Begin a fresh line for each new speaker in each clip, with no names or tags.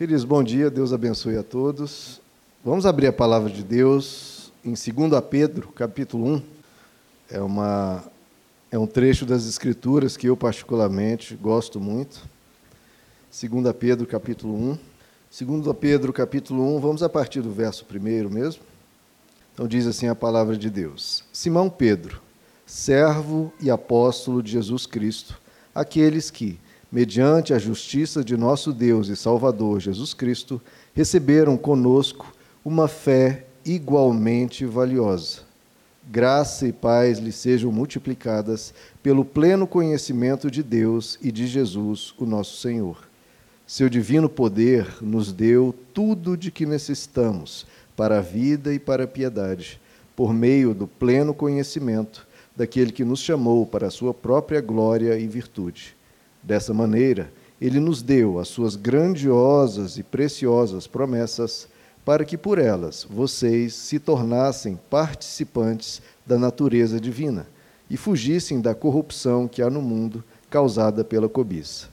Queridos, bom dia, Deus abençoe a todos. Vamos abrir a palavra de Deus em 2 Pedro, capítulo 1. É, uma, é um trecho das Escrituras que eu, particularmente, gosto muito. 2 Pedro, capítulo 1. 2 Pedro, capítulo 1, vamos a partir do verso primeiro mesmo. Então, diz assim a palavra de Deus: Simão Pedro, servo e apóstolo de Jesus Cristo, aqueles que mediante a justiça de nosso Deus e Salvador Jesus Cristo, receberam conosco uma fé igualmente valiosa. Graça e paz lhe sejam multiplicadas pelo pleno conhecimento de Deus e de Jesus, o nosso Senhor. Seu divino poder nos deu tudo de que necessitamos para a vida e para a piedade, por meio do pleno conhecimento daquele que nos chamou para a sua própria glória e virtude Dessa maneira, ele nos deu as suas grandiosas e preciosas promessas, para que por elas vocês se tornassem participantes da natureza divina e fugissem da corrupção que há no mundo causada pela cobiça.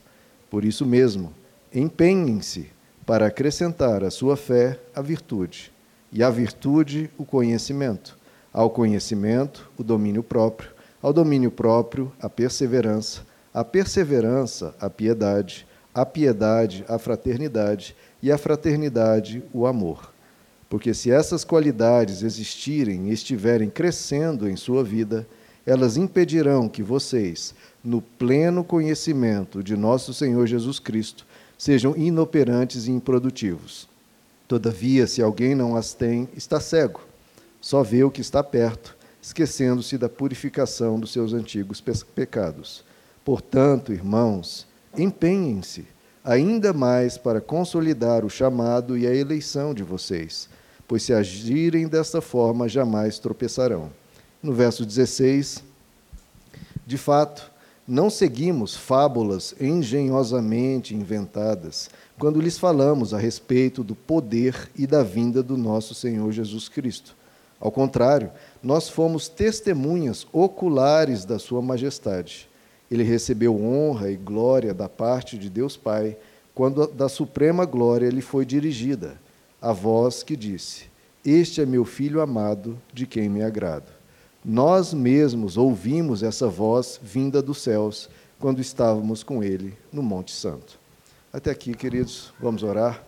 Por isso mesmo, empenhem-se para acrescentar à sua fé a virtude, e à virtude o conhecimento, ao conhecimento o domínio próprio, ao domínio próprio a perseverança a perseverança, a piedade, a piedade, a fraternidade e a fraternidade, o amor. Porque se essas qualidades existirem e estiverem crescendo em sua vida, elas impedirão que vocês, no pleno conhecimento de nosso Senhor Jesus Cristo, sejam inoperantes e improdutivos. Todavia, se alguém não as tem, está cego, só vê o que está perto, esquecendo-se da purificação dos seus antigos pecados. Portanto, irmãos, empenhem-se ainda mais para consolidar o chamado e a eleição de vocês, pois se agirem desta forma, jamais tropeçarão. No verso 16, de fato, não seguimos fábulas engenhosamente inventadas quando lhes falamos a respeito do poder e da vinda do nosso Senhor Jesus Cristo. Ao contrário, nós fomos testemunhas oculares da Sua Majestade ele recebeu honra e glória da parte de Deus Pai, quando da suprema glória lhe foi dirigida, a voz que disse: Este é meu filho amado, de quem me agrado. Nós mesmos ouvimos essa voz vinda dos céus quando estávamos com ele no Monte Santo. Até aqui, queridos, vamos orar.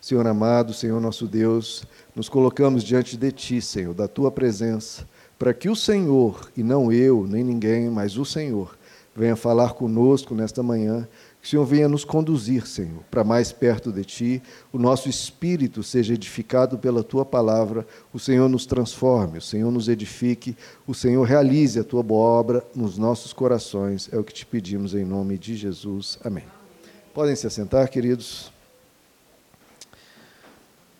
Senhor amado, Senhor nosso Deus, nos colocamos diante de Ti, Senhor, da Tua presença para que o Senhor, e não eu, nem ninguém, mas o Senhor, venha falar conosco nesta manhã, que o Senhor venha nos conduzir, Senhor, para mais perto de Ti, o nosso espírito seja edificado pela Tua palavra, o Senhor nos transforme, o Senhor nos edifique, o Senhor realize a Tua boa obra nos nossos corações, é o que te pedimos em nome de Jesus. Amém. Podem se assentar, queridos.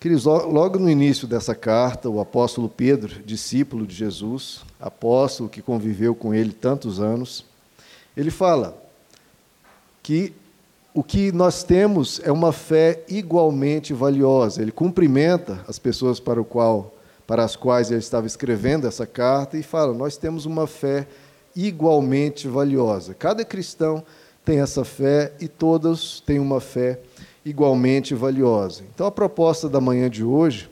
Queridos, logo no início dessa carta, o apóstolo Pedro, discípulo de Jesus, apóstolo que conviveu com ele tantos anos, ele fala que o que nós temos é uma fé igualmente valiosa. Ele cumprimenta as pessoas para, o qual, para as quais ele estava escrevendo essa carta e fala: Nós temos uma fé igualmente valiosa. Cada cristão tem essa fé e todos têm uma fé igualmente valiosa. Então, a proposta da manhã de hoje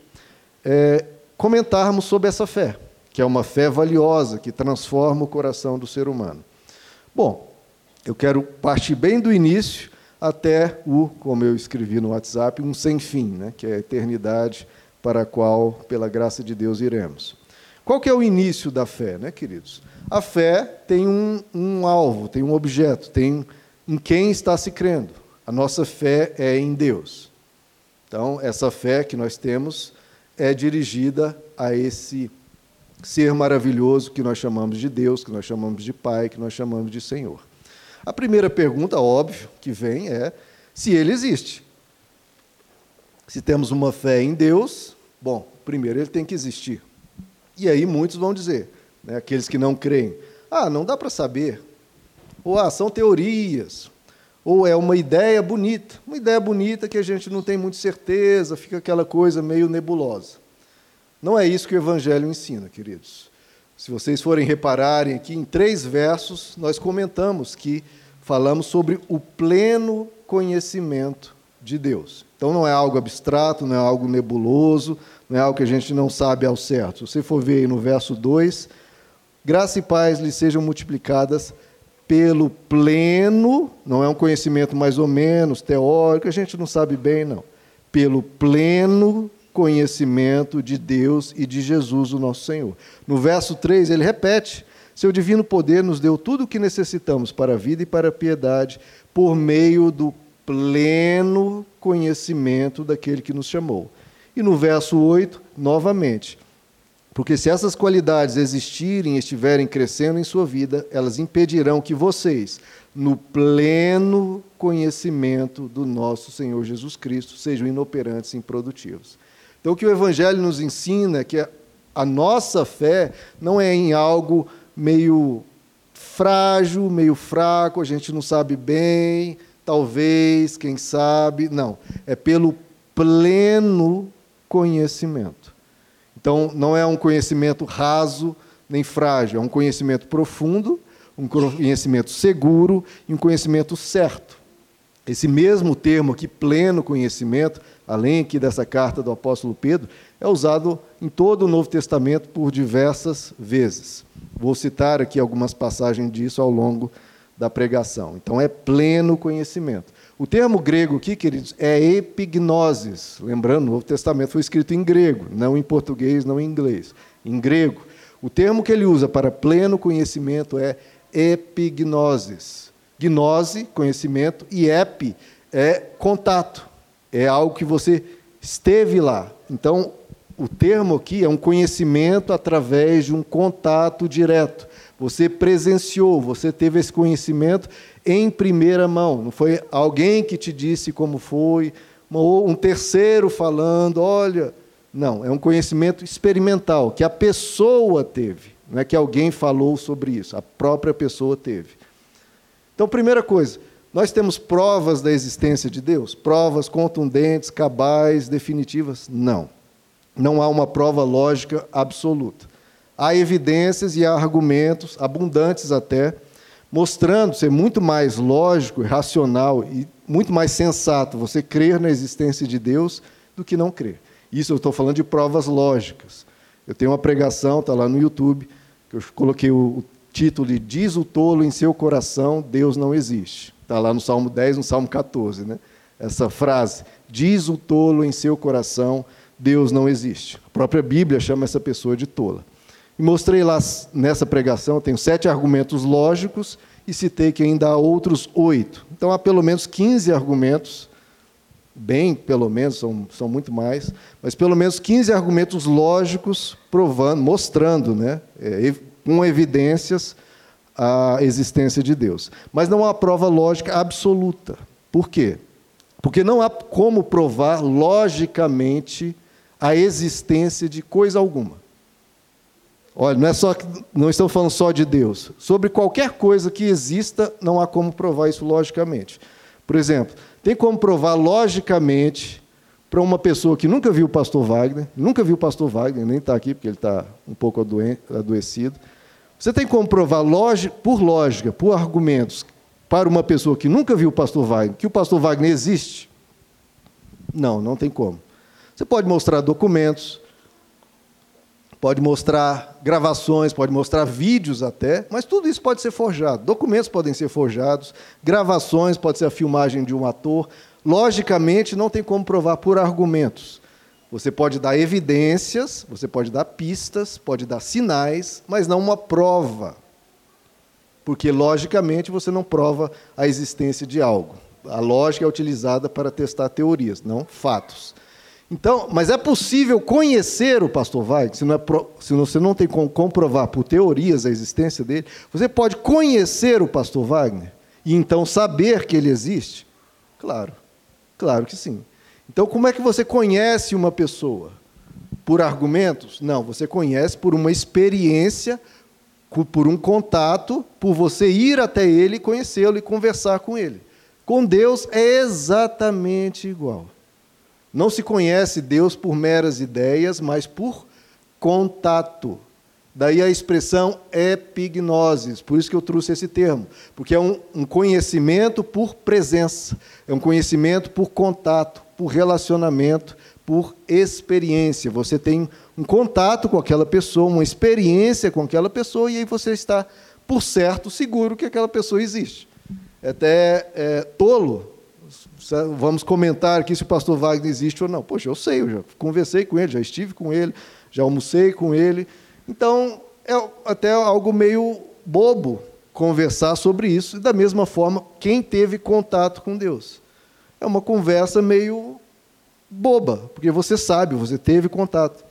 é comentarmos sobre essa fé, que é uma fé valiosa, que transforma o coração do ser humano. Bom, eu quero partir bem do início até o, como eu escrevi no WhatsApp, um sem fim, né, que é a eternidade para a qual, pela graça de Deus, iremos. Qual que é o início da fé, né, queridos? A fé tem um, um alvo, tem um objeto, tem em quem está se crendo. A nossa fé é em Deus. Então, essa fé que nós temos é dirigida a esse ser maravilhoso que nós chamamos de Deus, que nós chamamos de Pai, que nós chamamos de Senhor. A primeira pergunta, óbvio, que vem é se ele existe. Se temos uma fé em Deus, bom, primeiro ele tem que existir. E aí muitos vão dizer, né, aqueles que não creem, ah, não dá para saber. Ou ah, são teorias, ou é uma ideia bonita, uma ideia bonita que a gente não tem muita certeza, fica aquela coisa meio nebulosa. Não é isso que o Evangelho ensina, queridos. Se vocês forem repararem aqui, em três versos, nós comentamos que falamos sobre o pleno conhecimento de Deus. Então não é algo abstrato, não é algo nebuloso, não é algo que a gente não sabe ao certo. Se você for ver aí no verso 2, graça e paz lhe sejam multiplicadas pelo pleno, não é um conhecimento mais ou menos teórico, a gente não sabe bem, não. Pelo pleno conhecimento de Deus e de Jesus, o nosso Senhor. No verso 3, ele repete: Seu divino poder nos deu tudo o que necessitamos para a vida e para a piedade, por meio do pleno conhecimento daquele que nos chamou. E no verso 8, novamente, porque se essas qualidades existirem e estiverem crescendo em sua vida, elas impedirão que vocês, no pleno conhecimento do nosso Senhor Jesus Cristo, sejam inoperantes e improdutivos. Então, o que o Evangelho nos ensina é que a nossa fé não é em algo meio frágil, meio fraco, a gente não sabe bem, talvez, quem sabe. Não. É pelo pleno conhecimento. Então, não é um conhecimento raso nem frágil, é um conhecimento profundo, um conhecimento seguro e um conhecimento certo. Esse mesmo termo aqui, pleno conhecimento, além aqui dessa carta do apóstolo Pedro, é usado em todo o Novo Testamento por diversas vezes. Vou citar aqui algumas passagens disso ao longo da pregação. Então, é pleno conhecimento. O termo grego aqui, queridos, é epignosis. Lembrando, o Novo Testamento foi escrito em grego, não em português, não em inglês. Em grego. O termo que ele usa para pleno conhecimento é epignosis. Gnose, conhecimento, e epi é contato. É algo que você esteve lá. Então, o termo aqui é um conhecimento através de um contato direto. Você presenciou, você teve esse conhecimento em primeira mão. Não foi alguém que te disse como foi, ou um terceiro falando, olha. Não, é um conhecimento experimental que a pessoa teve. Não é que alguém falou sobre isso, a própria pessoa teve. Então, primeira coisa, nós temos provas da existência de Deus? Provas contundentes, cabais, definitivas? Não. Não há uma prova lógica absoluta. Há evidências e há argumentos, abundantes até, mostrando ser muito mais lógico, racional e muito mais sensato você crer na existência de Deus do que não crer. Isso eu estou falando de provas lógicas. Eu tenho uma pregação, está lá no YouTube, que eu coloquei o, título de Diz o tolo em seu coração, Deus não existe. Está lá no Salmo 10, no Salmo 14, né? Essa frase, diz o tolo em seu coração, Deus não existe. A própria Bíblia chama essa pessoa de tola. E mostrei lá nessa pregação, tenho sete argumentos lógicos e citei que ainda há outros oito. Então há pelo menos 15 argumentos, bem pelo menos, são, são muito mais, mas pelo menos 15 argumentos lógicos provando, mostrando, né, é, com evidências, a existência de Deus. Mas não há prova lógica absoluta. Por quê? Porque não há como provar logicamente a existência de coisa alguma. Olha, não é só não estamos falando só de Deus. Sobre qualquer coisa que exista, não há como provar isso logicamente. Por exemplo, tem como provar logicamente para uma pessoa que nunca viu o pastor Wagner, nunca viu o pastor Wagner, nem está aqui porque ele está um pouco adoecido. Você tem como provar por lógica, por argumentos, para uma pessoa que nunca viu o pastor Wagner, que o pastor Wagner existe? Não, não tem como. Você pode mostrar documentos, pode mostrar gravações, pode mostrar vídeos até, mas tudo isso pode ser forjado. Documentos podem ser forjados, gravações pode ser a filmagem de um ator. Logicamente, não tem como provar por argumentos. Você pode dar evidências, você pode dar pistas, pode dar sinais, mas não uma prova. Porque, logicamente, você não prova a existência de algo. A lógica é utilizada para testar teorias, não fatos. Então, mas é possível conhecer o pastor Weig, se, não é pro, se você não tem como comprovar por teorias a existência dele, você pode conhecer o pastor Wagner e então saber que ele existe? Claro, claro que sim. Então, como é que você conhece uma pessoa? Por argumentos? Não, você conhece por uma experiência, por um contato, por você ir até ele, conhecê-lo e conversar com ele. Com Deus é exatamente igual. Não se conhece Deus por meras ideias, mas por contato. Daí a expressão epignosis, por isso que eu trouxe esse termo, porque é um, um, conhecimento por presença, é um conhecimento por contato, por relacionamento, por experiência. Você tem um contato com aquela pessoa, uma experiência com aquela pessoa, e aí você está, por certo, seguro que aquela pessoa existe. É até é, tolo, vamos comentar aqui se o pastor Wagner existe ou não. Poxa, eu sei, eu já conversei com ele, já estive com ele, já almocei com ele então, é até algo meio bobo conversar sobre isso, e da mesma forma, quem teve contato com Deus. É uma conversa meio boba, porque você sabe, você teve contato.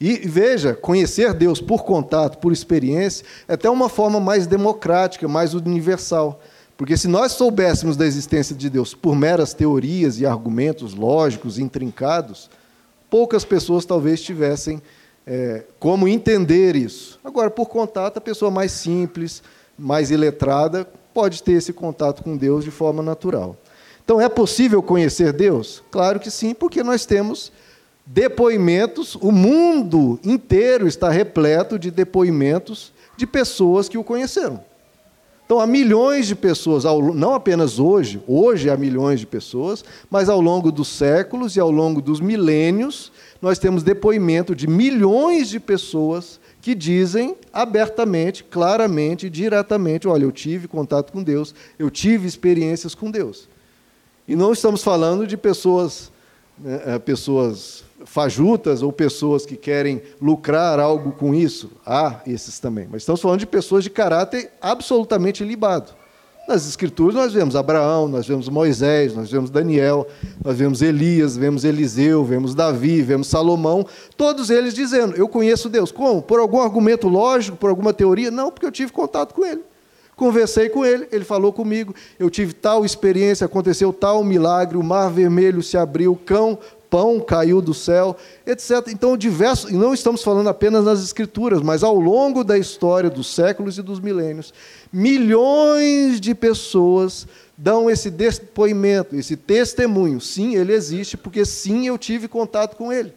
E veja, conhecer Deus por contato, por experiência, é até uma forma mais democrática, mais universal. Porque se nós soubéssemos da existência de Deus por meras teorias e argumentos lógicos, intrincados, poucas pessoas talvez tivessem é, como entender isso. Agora, por contato, a pessoa mais simples, mais iletrada, pode ter esse contato com Deus de forma natural. Então, é possível conhecer Deus? Claro que sim, porque nós temos depoimentos, o mundo inteiro está repleto de depoimentos de pessoas que o conheceram. Então, há milhões de pessoas, não apenas hoje, hoje há milhões de pessoas, mas ao longo dos séculos e ao longo dos milênios, nós temos depoimento de milhões de pessoas que dizem abertamente, claramente, diretamente: olha, eu tive contato com Deus, eu tive experiências com Deus. E não estamos falando de pessoas, né, é, pessoas fajutas ou pessoas que querem lucrar algo com isso. Há esses também. Mas estamos falando de pessoas de caráter absolutamente libado. Nas Escrituras nós vemos Abraão, nós vemos Moisés, nós vemos Daniel, nós vemos Elias, vemos Eliseu, vemos Davi, vemos Salomão, todos eles dizendo: Eu conheço Deus. Como? Por algum argumento lógico, por alguma teoria? Não, porque eu tive contato com ele. Conversei com ele, ele falou comigo, eu tive tal experiência, aconteceu tal milagre, o mar vermelho se abriu, o cão pão caiu do céu, etc. Então, diversos, e não estamos falando apenas nas Escrituras, mas ao longo da história dos séculos e dos milênios, milhões de pessoas dão esse depoimento, esse testemunho. Sim, ele existe, porque sim, eu tive contato com ele.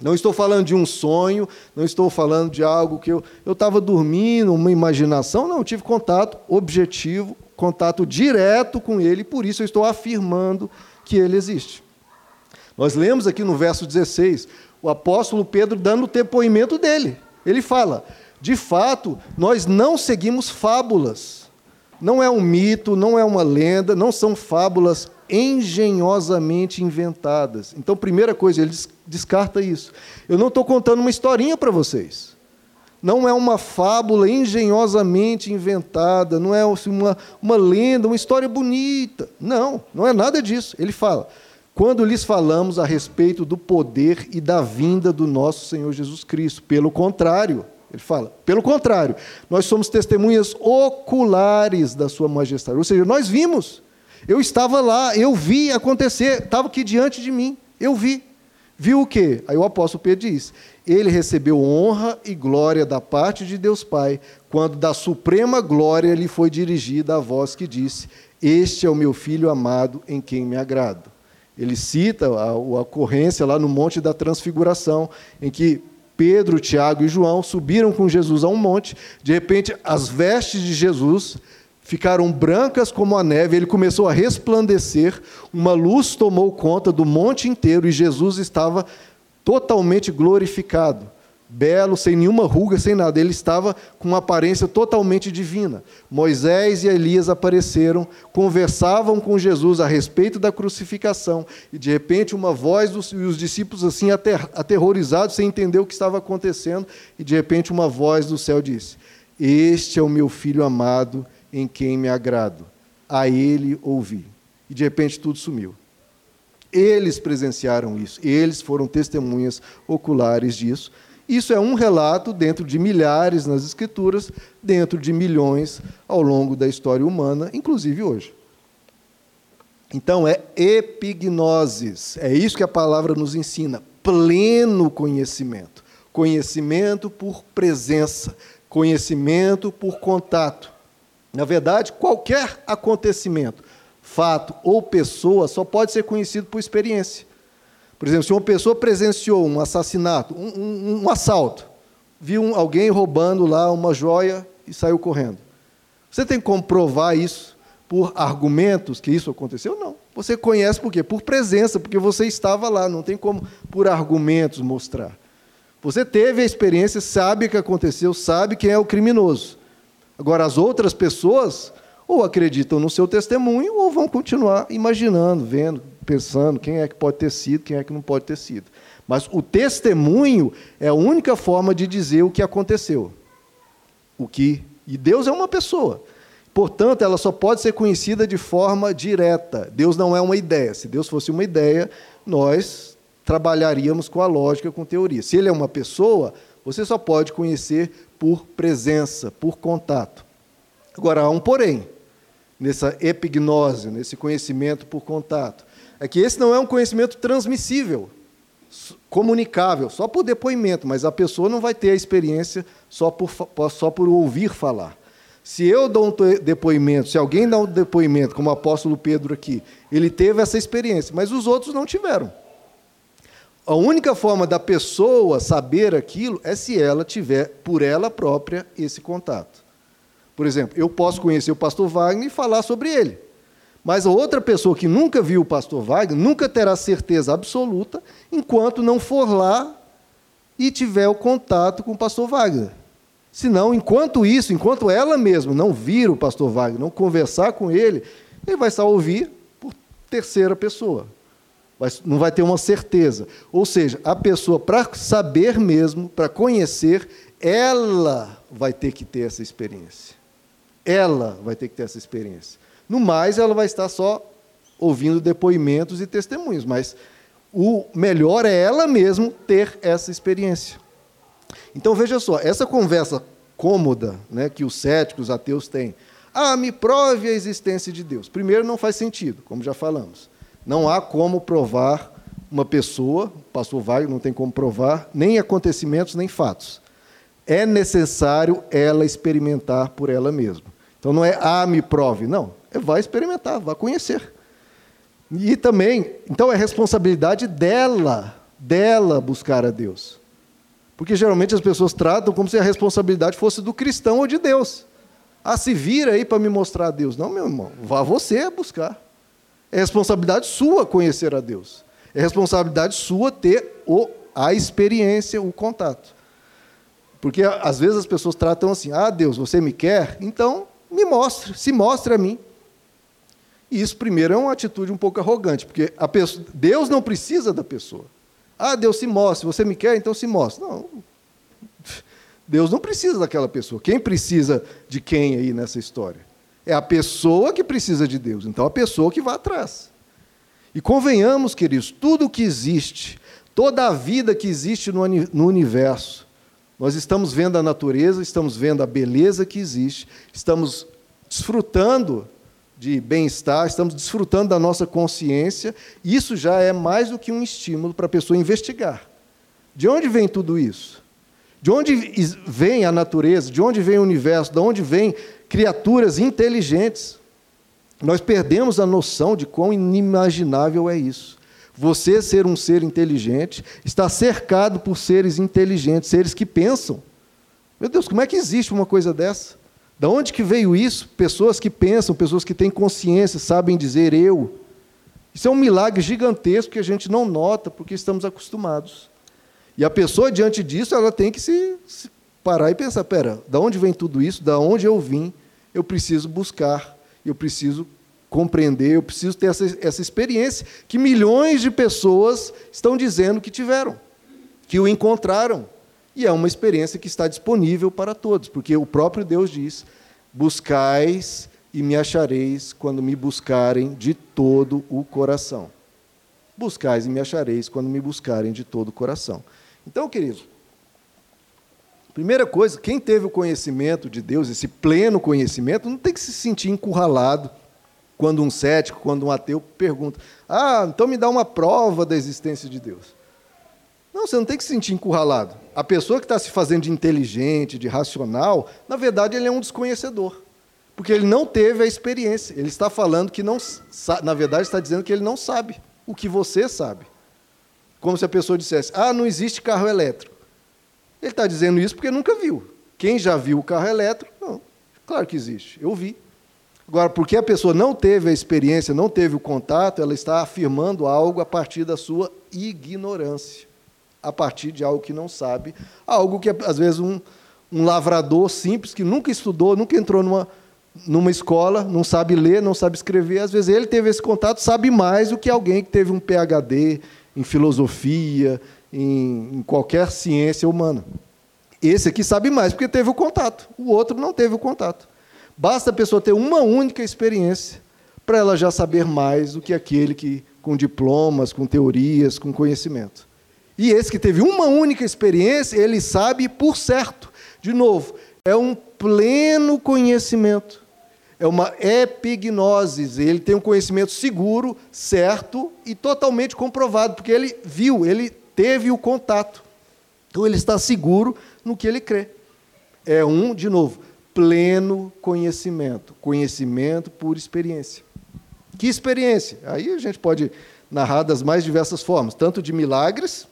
Não estou falando de um sonho, não estou falando de algo que eu estava dormindo, uma imaginação, não, eu tive contato objetivo, contato direto com ele, por isso eu estou afirmando que ele existe. Nós lemos aqui no verso 16 o apóstolo Pedro dando o depoimento dele. Ele fala: de fato, nós não seguimos fábulas. Não é um mito, não é uma lenda, não são fábulas engenhosamente inventadas. Então, primeira coisa, ele descarta isso. Eu não estou contando uma historinha para vocês. Não é uma fábula engenhosamente inventada, não é uma, uma lenda, uma história bonita. Não, não é nada disso. Ele fala: quando lhes falamos a respeito do poder e da vinda do nosso Senhor Jesus Cristo. Pelo contrário, ele fala, pelo contrário, nós somos testemunhas oculares da Sua Majestade. Ou seja, nós vimos. Eu estava lá, eu vi acontecer, estava aqui diante de mim, eu vi. Viu o quê? Aí o apóstolo Pedro diz: Ele recebeu honra e glória da parte de Deus Pai, quando da suprema glória lhe foi dirigida a voz que disse: Este é o meu filho amado em quem me agrado. Ele cita a, a ocorrência lá no Monte da Transfiguração, em que Pedro, Tiago e João subiram com Jesus a um monte. De repente, as vestes de Jesus ficaram brancas como a neve, ele começou a resplandecer, uma luz tomou conta do monte inteiro e Jesus estava totalmente glorificado belo, sem nenhuma ruga, sem nada. Ele estava com uma aparência totalmente divina. Moisés e Elias apareceram, conversavam com Jesus a respeito da crucificação, e de repente uma voz e os discípulos assim aterrorizados, sem entender o que estava acontecendo, e de repente uma voz do céu disse: Este é o meu filho amado, em quem me agrado. A ele ouvi. E de repente tudo sumiu. Eles presenciaram isso, eles foram testemunhas oculares disso. Isso é um relato dentro de milhares nas Escrituras, dentro de milhões ao longo da história humana, inclusive hoje. Então é epignosis, é isso que a palavra nos ensina, pleno conhecimento. Conhecimento por presença, conhecimento por contato. Na verdade, qualquer acontecimento, fato ou pessoa só pode ser conhecido por experiência. Por exemplo, se uma pessoa presenciou um assassinato, um, um, um assalto, viu alguém roubando lá uma joia e saiu correndo. Você tem como provar isso por argumentos que isso aconteceu? Não. Você conhece por quê? Por presença, porque você estava lá, não tem como por argumentos mostrar. Você teve a experiência, sabe o que aconteceu, sabe quem é o criminoso. Agora, as outras pessoas ou acreditam no seu testemunho ou vão continuar imaginando, vendo, pensando quem é que pode ter sido, quem é que não pode ter sido. Mas o testemunho é a única forma de dizer o que aconteceu. O que e Deus é uma pessoa. Portanto, ela só pode ser conhecida de forma direta. Deus não é uma ideia. Se Deus fosse uma ideia, nós trabalharíamos com a lógica, com teoria. Se ele é uma pessoa, você só pode conhecer por presença, por contato. Agora, há um porém nessa epignose, nesse conhecimento por contato. É que esse não é um conhecimento transmissível, comunicável, só por depoimento, mas a pessoa não vai ter a experiência só por, só por ouvir falar. Se eu dou um depoimento, se alguém dá um depoimento, como o apóstolo Pedro aqui, ele teve essa experiência, mas os outros não tiveram. A única forma da pessoa saber aquilo é se ela tiver, por ela própria, esse contato. Por exemplo, eu posso conhecer o pastor Wagner e falar sobre ele. Mas a outra pessoa que nunca viu o pastor Wagner nunca terá certeza absoluta enquanto não for lá e tiver o contato com o pastor Wagner. Senão, enquanto isso, enquanto ela mesma não vir o pastor Wagner, não conversar com ele, ele vai a ouvir por terceira pessoa. não vai ter uma certeza. Ou seja, a pessoa, para saber mesmo, para conhecer, ela vai ter que ter essa experiência. Ela vai ter que ter essa experiência. No mais, ela vai estar só ouvindo depoimentos e testemunhos, mas o melhor é ela mesma ter essa experiência. Então veja só, essa conversa cômoda né, que os céticos, os ateus têm. Ah, me prove a existência de Deus. Primeiro, não faz sentido, como já falamos. Não há como provar uma pessoa, pastor Wagner não tem como provar, nem acontecimentos, nem fatos. É necessário ela experimentar por ela mesma. Então não é, ah, me prove. Não, vai experimentar, vai conhecer. E também, então é responsabilidade dela, dela buscar a Deus. Porque geralmente as pessoas tratam como se a responsabilidade fosse do cristão ou de Deus. Ah, se vira aí para me mostrar a Deus. Não, meu irmão, vá você buscar. É responsabilidade sua conhecer a Deus. É responsabilidade sua ter o, a experiência, o contato. Porque às vezes as pessoas tratam assim: ah, Deus, você me quer? Então me mostre, se mostre a mim. E isso, primeiro, é uma atitude um pouco arrogante, porque pessoa, Deus não precisa da pessoa. Ah, Deus se mostre, você me quer, então se mostre. Não. Deus não precisa daquela pessoa. Quem precisa de quem aí nessa história? É a pessoa que precisa de Deus. Então, a pessoa que vai atrás. E convenhamos, queridos, tudo que existe, toda a vida que existe no universo, nós estamos vendo a natureza, estamos vendo a beleza que existe, estamos desfrutando de bem-estar, estamos desfrutando da nossa consciência, isso já é mais do que um estímulo para a pessoa investigar. De onde vem tudo isso? De onde vem a natureza? De onde vem o universo? De onde vêm criaturas inteligentes? Nós perdemos a noção de quão inimaginável é isso. Você ser um ser inteligente, está cercado por seres inteligentes, seres que pensam. Meu Deus, como é que existe uma coisa dessa? Da onde que veio isso? Pessoas que pensam, pessoas que têm consciência, sabem dizer eu. Isso é um milagre gigantesco que a gente não nota porque estamos acostumados. E a pessoa diante disso, ela tem que se, se parar e pensar, pera, da onde vem tudo isso? Da onde eu vim? Eu preciso buscar, eu preciso compreender, eu preciso ter essa, essa experiência que milhões de pessoas estão dizendo que tiveram, que o encontraram. E é uma experiência que está disponível para todos, porque o próprio Deus diz: buscais e me achareis quando me buscarem de todo o coração. Buscais e me achareis quando me buscarem de todo o coração. Então, querido, primeira coisa, quem teve o conhecimento de Deus, esse pleno conhecimento, não tem que se sentir encurralado quando um cético, quando um ateu pergunta: Ah, então me dá uma prova da existência de Deus. Não, você não tem que se sentir encurralado. A pessoa que está se fazendo de inteligente, de racional, na verdade ele é um desconhecedor. Porque ele não teve a experiência. Ele está falando que não. Na verdade, está dizendo que ele não sabe o que você sabe. Como se a pessoa dissesse: Ah, não existe carro elétrico. Ele está dizendo isso porque nunca viu. Quem já viu o carro elétrico, não. Claro que existe. Eu vi. Agora, porque a pessoa não teve a experiência, não teve o contato, ela está afirmando algo a partir da sua ignorância, a partir de algo que não sabe, algo que às vezes um, um lavrador simples que nunca estudou, nunca entrou numa, numa escola, não sabe ler, não sabe escrever, às vezes ele teve esse contato, sabe mais do que alguém que teve um PhD em filosofia, em, em qualquer ciência humana. Esse aqui sabe mais porque teve o contato, o outro não teve o contato. Basta a pessoa ter uma única experiência para ela já saber mais do que aquele que com diplomas, com teorias, com conhecimento. E esse que teve uma única experiência, ele sabe por certo. De novo, é um pleno conhecimento. É uma epignose. Ele tem um conhecimento seguro, certo e totalmente comprovado, porque ele viu, ele teve o contato. Então ele está seguro no que ele crê. É um, de novo, pleno conhecimento, conhecimento por experiência. Que experiência? Aí a gente pode narrar das mais diversas formas, tanto de milagres,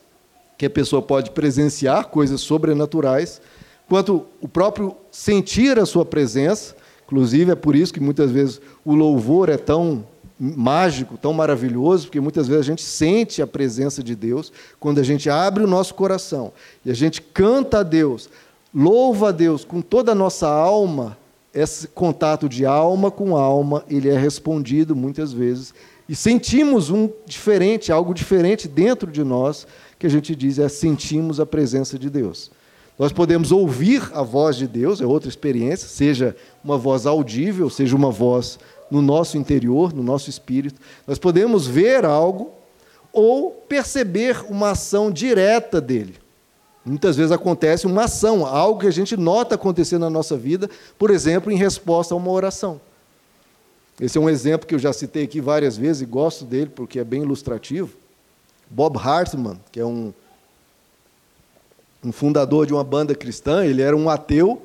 que a pessoa pode presenciar coisas sobrenaturais, quanto o próprio sentir a sua presença. Inclusive é por isso que muitas vezes o louvor é tão mágico, tão maravilhoso, porque muitas vezes a gente sente a presença de Deus quando a gente abre o nosso coração e a gente canta a Deus, louva a Deus com toda a nossa alma, esse contato de alma com alma, ele é respondido muitas vezes. E sentimos um diferente, algo diferente dentro de nós, que a gente diz é sentimos a presença de Deus. Nós podemos ouvir a voz de Deus, é outra experiência, seja uma voz audível, seja uma voz no nosso interior, no nosso espírito. Nós podemos ver algo ou perceber uma ação direta dele. Muitas vezes acontece uma ação, algo que a gente nota acontecer na nossa vida, por exemplo, em resposta a uma oração. Esse é um exemplo que eu já citei aqui várias vezes e gosto dele porque é bem ilustrativo. Bob Hartman, que é um, um fundador de uma banda cristã, ele era um ateu,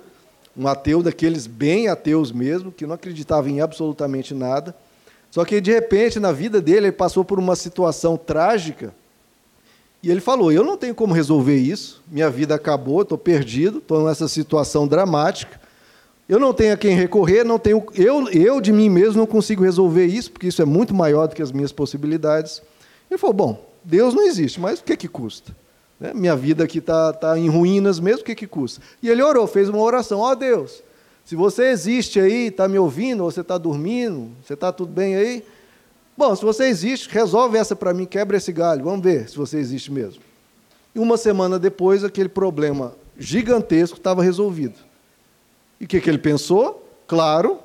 um ateu daqueles bem ateus mesmo, que não acreditava em absolutamente nada. Só que de repente na vida dele ele passou por uma situação trágica e ele falou: Eu não tenho como resolver isso, minha vida acabou, estou perdido, estou nessa situação dramática. Eu não tenho a quem recorrer, não tenho, eu, eu de mim mesmo não consigo resolver isso, porque isso é muito maior do que as minhas possibilidades. Ele falou: Bom, Deus não existe, mas o que, que custa? Né? Minha vida aqui está tá em ruínas mesmo, o que, que custa? E ele orou, fez uma oração: Ó oh, Deus, se você existe aí, está me ouvindo, ou você está dormindo, você está tudo bem aí, Bom, se você existe, resolve essa para mim, quebra esse galho, vamos ver se você existe mesmo. E uma semana depois, aquele problema gigantesco estava resolvido. E o que, que ele pensou? Claro,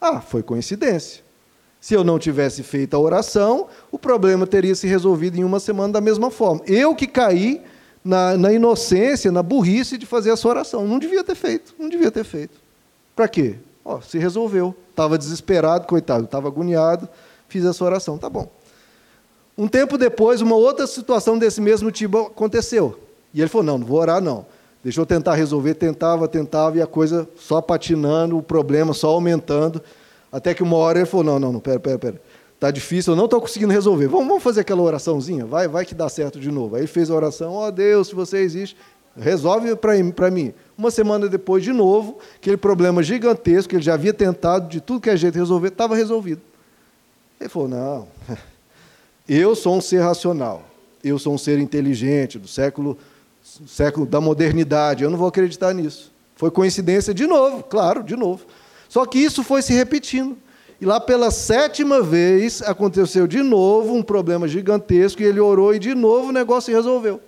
ah, foi coincidência. Se eu não tivesse feito a oração, o problema teria se resolvido em uma semana da mesma forma. Eu que caí na, na inocência, na burrice de fazer essa oração. Não devia ter feito, não devia ter feito. Para quê? Ó, se resolveu. Estava desesperado, coitado, estava agoniado fiz essa oração. Tá bom. Um tempo depois, uma outra situação desse mesmo tipo aconteceu. E ele falou: não, não vou orar, não. Deixa eu tentar resolver. Tentava, tentava, e a coisa só patinando, o problema só aumentando. Até que uma hora ele falou: não, não, não, pera, pera, pera. Está difícil, eu não estou conseguindo resolver. Vamos, vamos fazer aquela oraçãozinha? Vai, vai que dá certo de novo. Aí ele fez a oração: ó oh, Deus, se você existe, resolve para mim. Uma semana depois, de novo, aquele problema gigantesco que ele já havia tentado de tudo que é jeito resolver, estava resolvido. Ele falou: não, eu sou um ser racional, eu sou um ser inteligente do século, século da modernidade, eu não vou acreditar nisso. Foi coincidência de novo, claro, de novo. Só que isso foi se repetindo. E lá pela sétima vez aconteceu de novo um problema gigantesco e ele orou e de novo o negócio se resolveu.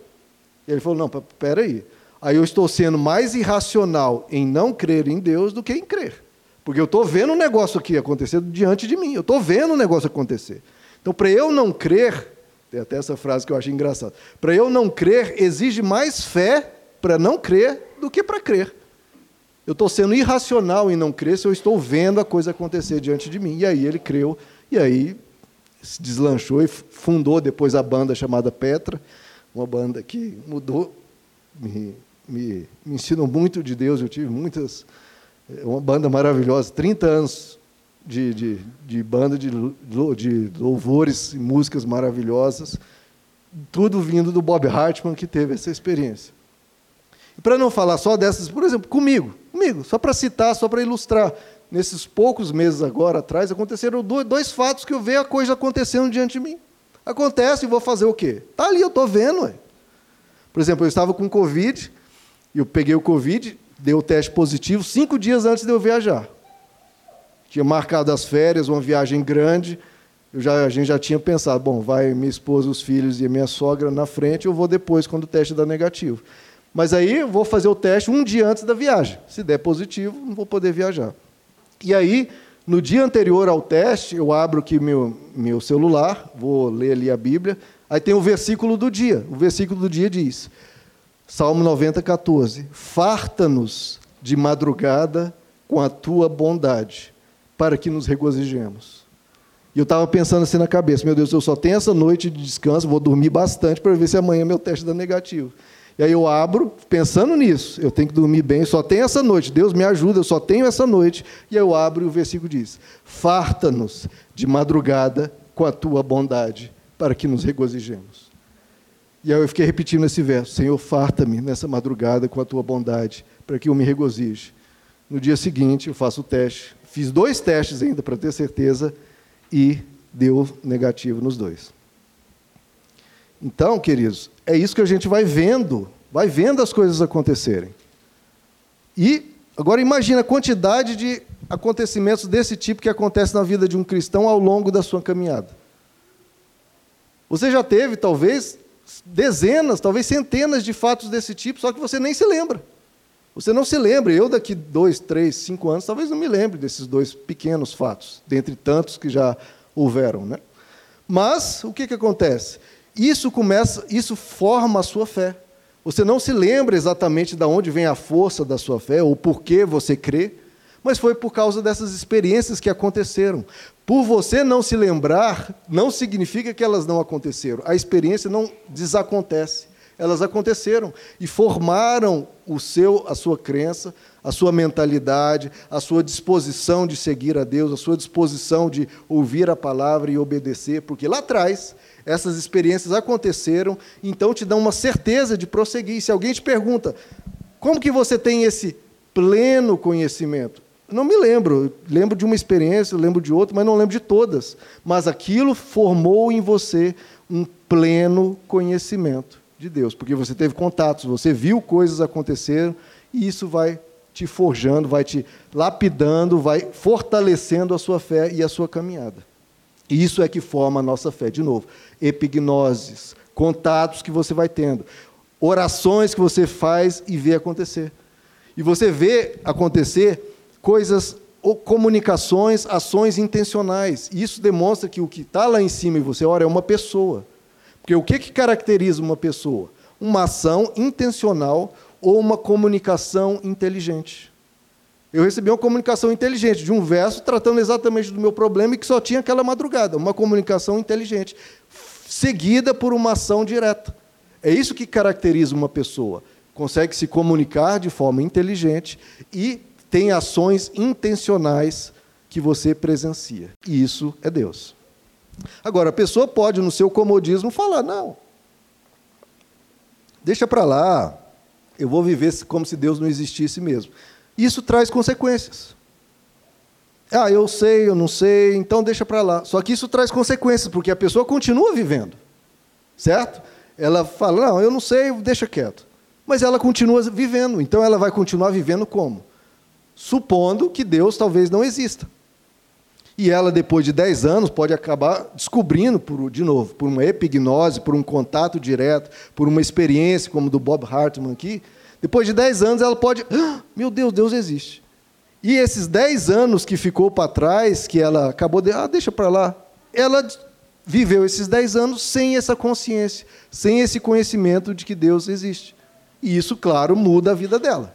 E ele falou: não, espera aí. Eu estou sendo mais irracional em não crer em Deus do que em crer. Porque eu estou vendo um negócio aqui acontecer diante de mim. Eu estou vendo um negócio acontecer. Então, para eu não crer, tem até essa frase que eu achei engraçada. Para eu não crer, exige mais fé para não crer do que para crer. Eu estou sendo irracional em não crer se eu estou vendo a coisa acontecer diante de mim. E aí ele creu, e aí se deslanchou e fundou depois a banda chamada Petra, uma banda que mudou, me, me, me ensinou muito de Deus. Eu tive muitas é uma banda maravilhosa, 30 anos de, de, de banda de, de louvores e músicas maravilhosas, tudo vindo do Bob Hartman, que teve essa experiência. E para não falar só dessas, por exemplo, comigo, comigo, só para citar, só para ilustrar, nesses poucos meses agora atrás, aconteceram dois fatos que eu vejo a coisa acontecendo diante de mim. Acontece e vou fazer o quê? Está ali, eu estou vendo. Ué. Por exemplo, eu estava com Covid, eu peguei o Covid, dei o teste positivo cinco dias antes de eu viajar. Tinha marcado as férias, uma viagem grande. Já, a gente já tinha pensado, bom, vai minha esposa, os filhos e minha sogra na frente, eu vou depois quando o teste dá negativo. Mas aí vou fazer o teste um dia antes da viagem. Se der positivo, não vou poder viajar. E aí, no dia anterior ao teste, eu abro aqui meu, meu celular, vou ler ali a Bíblia, Aí tem o versículo do dia. O versículo do dia diz: Salmo 90, 14: Farta-nos de madrugada com a tua bondade, para que nos regozijemos. E eu estava pensando assim na cabeça: meu Deus, eu só tenho essa noite de descanso, vou dormir bastante para ver se amanhã meu teste dá negativo. E aí eu abro, pensando nisso, eu tenho que dormir bem, só tenho essa noite, Deus me ajuda, eu só tenho essa noite. E aí eu abro e o versículo diz: Farta-nos de madrugada com a tua bondade, para que nos regozijemos. E aí eu fiquei repetindo esse verso: Senhor, farta-me nessa madrugada com a tua bondade, para que eu me regozije. No dia seguinte, eu faço o teste. Fiz dois testes ainda para ter certeza e deu negativo nos dois. Então, queridos, é isso que a gente vai vendo, vai vendo as coisas acontecerem. E agora imagina a quantidade de acontecimentos desse tipo que acontece na vida de um cristão ao longo da sua caminhada. Você já teve, talvez, dezenas, talvez centenas de fatos desse tipo, só que você nem se lembra. Você não se lembra. Eu, daqui dois, três, cinco anos, talvez não me lembre desses dois pequenos fatos, dentre tantos que já houveram. Né? Mas, o que, que acontece? Isso começa, isso forma a sua fé. Você não se lembra exatamente de onde vem a força da sua fé, ou por que você crê, mas foi por causa dessas experiências que aconteceram. Por você não se lembrar, não significa que elas não aconteceram. A experiência não desacontece. Elas aconteceram e formaram o seu, a sua crença, a sua mentalidade, a sua disposição de seguir a Deus, a sua disposição de ouvir a palavra e obedecer, porque lá atrás essas experiências aconteceram, então te dão uma certeza de prosseguir. Se alguém te pergunta, como que você tem esse pleno conhecimento? Não me lembro. Lembro de uma experiência, lembro de outra, mas não lembro de todas. Mas aquilo formou em você um pleno conhecimento de Deus, porque você teve contatos, você viu coisas acontecer e isso vai te forjando, vai te lapidando, vai fortalecendo a sua fé e a sua caminhada. Isso é que forma a nossa fé. De novo, epignoses, contatos que você vai tendo, orações que você faz e vê acontecer. E você vê acontecer coisas ou comunicações, ações intencionais. Isso demonstra que o que está lá em cima e você ora é uma pessoa. Porque o que, que caracteriza uma pessoa? Uma ação intencional ou uma comunicação inteligente. Eu recebi uma comunicação inteligente de um verso tratando exatamente do meu problema e que só tinha aquela madrugada. Uma comunicação inteligente, seguida por uma ação direta. É isso que caracteriza uma pessoa. Consegue se comunicar de forma inteligente e tem ações intencionais que você presencia. E isso é Deus. Agora, a pessoa pode, no seu comodismo, falar: não, deixa para lá, eu vou viver como se Deus não existisse mesmo. Isso traz consequências. Ah, eu sei, eu não sei, então deixa para lá. Só que isso traz consequências, porque a pessoa continua vivendo, certo? Ela fala: não, eu não sei, deixa quieto. Mas ela continua vivendo, então ela vai continuar vivendo como? supondo que Deus talvez não exista. E ela, depois de 10 anos, pode acabar descobrindo, por, de novo, por uma epignose, por um contato direto, por uma experiência como do Bob Hartman aqui, depois de 10 anos ela pode, ah, meu Deus, Deus existe. E esses 10 anos que ficou para trás, que ela acabou de, ah, deixa para lá, ela viveu esses 10 anos sem essa consciência, sem esse conhecimento de que Deus existe. E isso, claro, muda a vida dela.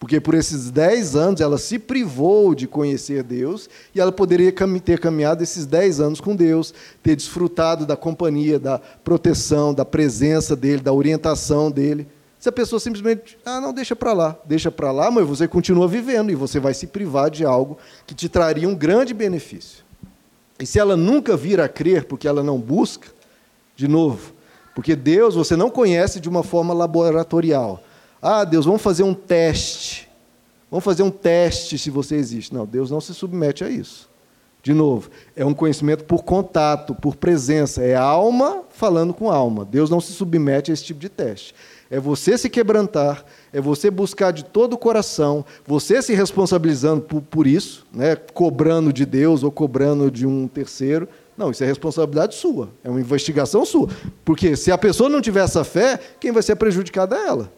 Porque por esses dez anos ela se privou de conhecer Deus e ela poderia ter caminhado esses dez anos com Deus, ter desfrutado da companhia, da proteção, da presença dele, da orientação dele. Se a pessoa simplesmente, ah, não, deixa para lá, deixa para lá, mas você continua vivendo e você vai se privar de algo que te traria um grande benefício. E se ela nunca vir a crer porque ela não busca, de novo, porque Deus você não conhece de uma forma laboratorial. Ah, Deus, vamos fazer um teste. Vamos fazer um teste se você existe. Não, Deus não se submete a isso. De novo, é um conhecimento por contato, por presença. É alma falando com alma. Deus não se submete a esse tipo de teste. É você se quebrantar, é você buscar de todo o coração, você se responsabilizando por, por isso, né? cobrando de Deus ou cobrando de um terceiro. Não, isso é responsabilidade sua, é uma investigação sua. Porque se a pessoa não tiver essa fé, quem vai ser prejudicado é ela.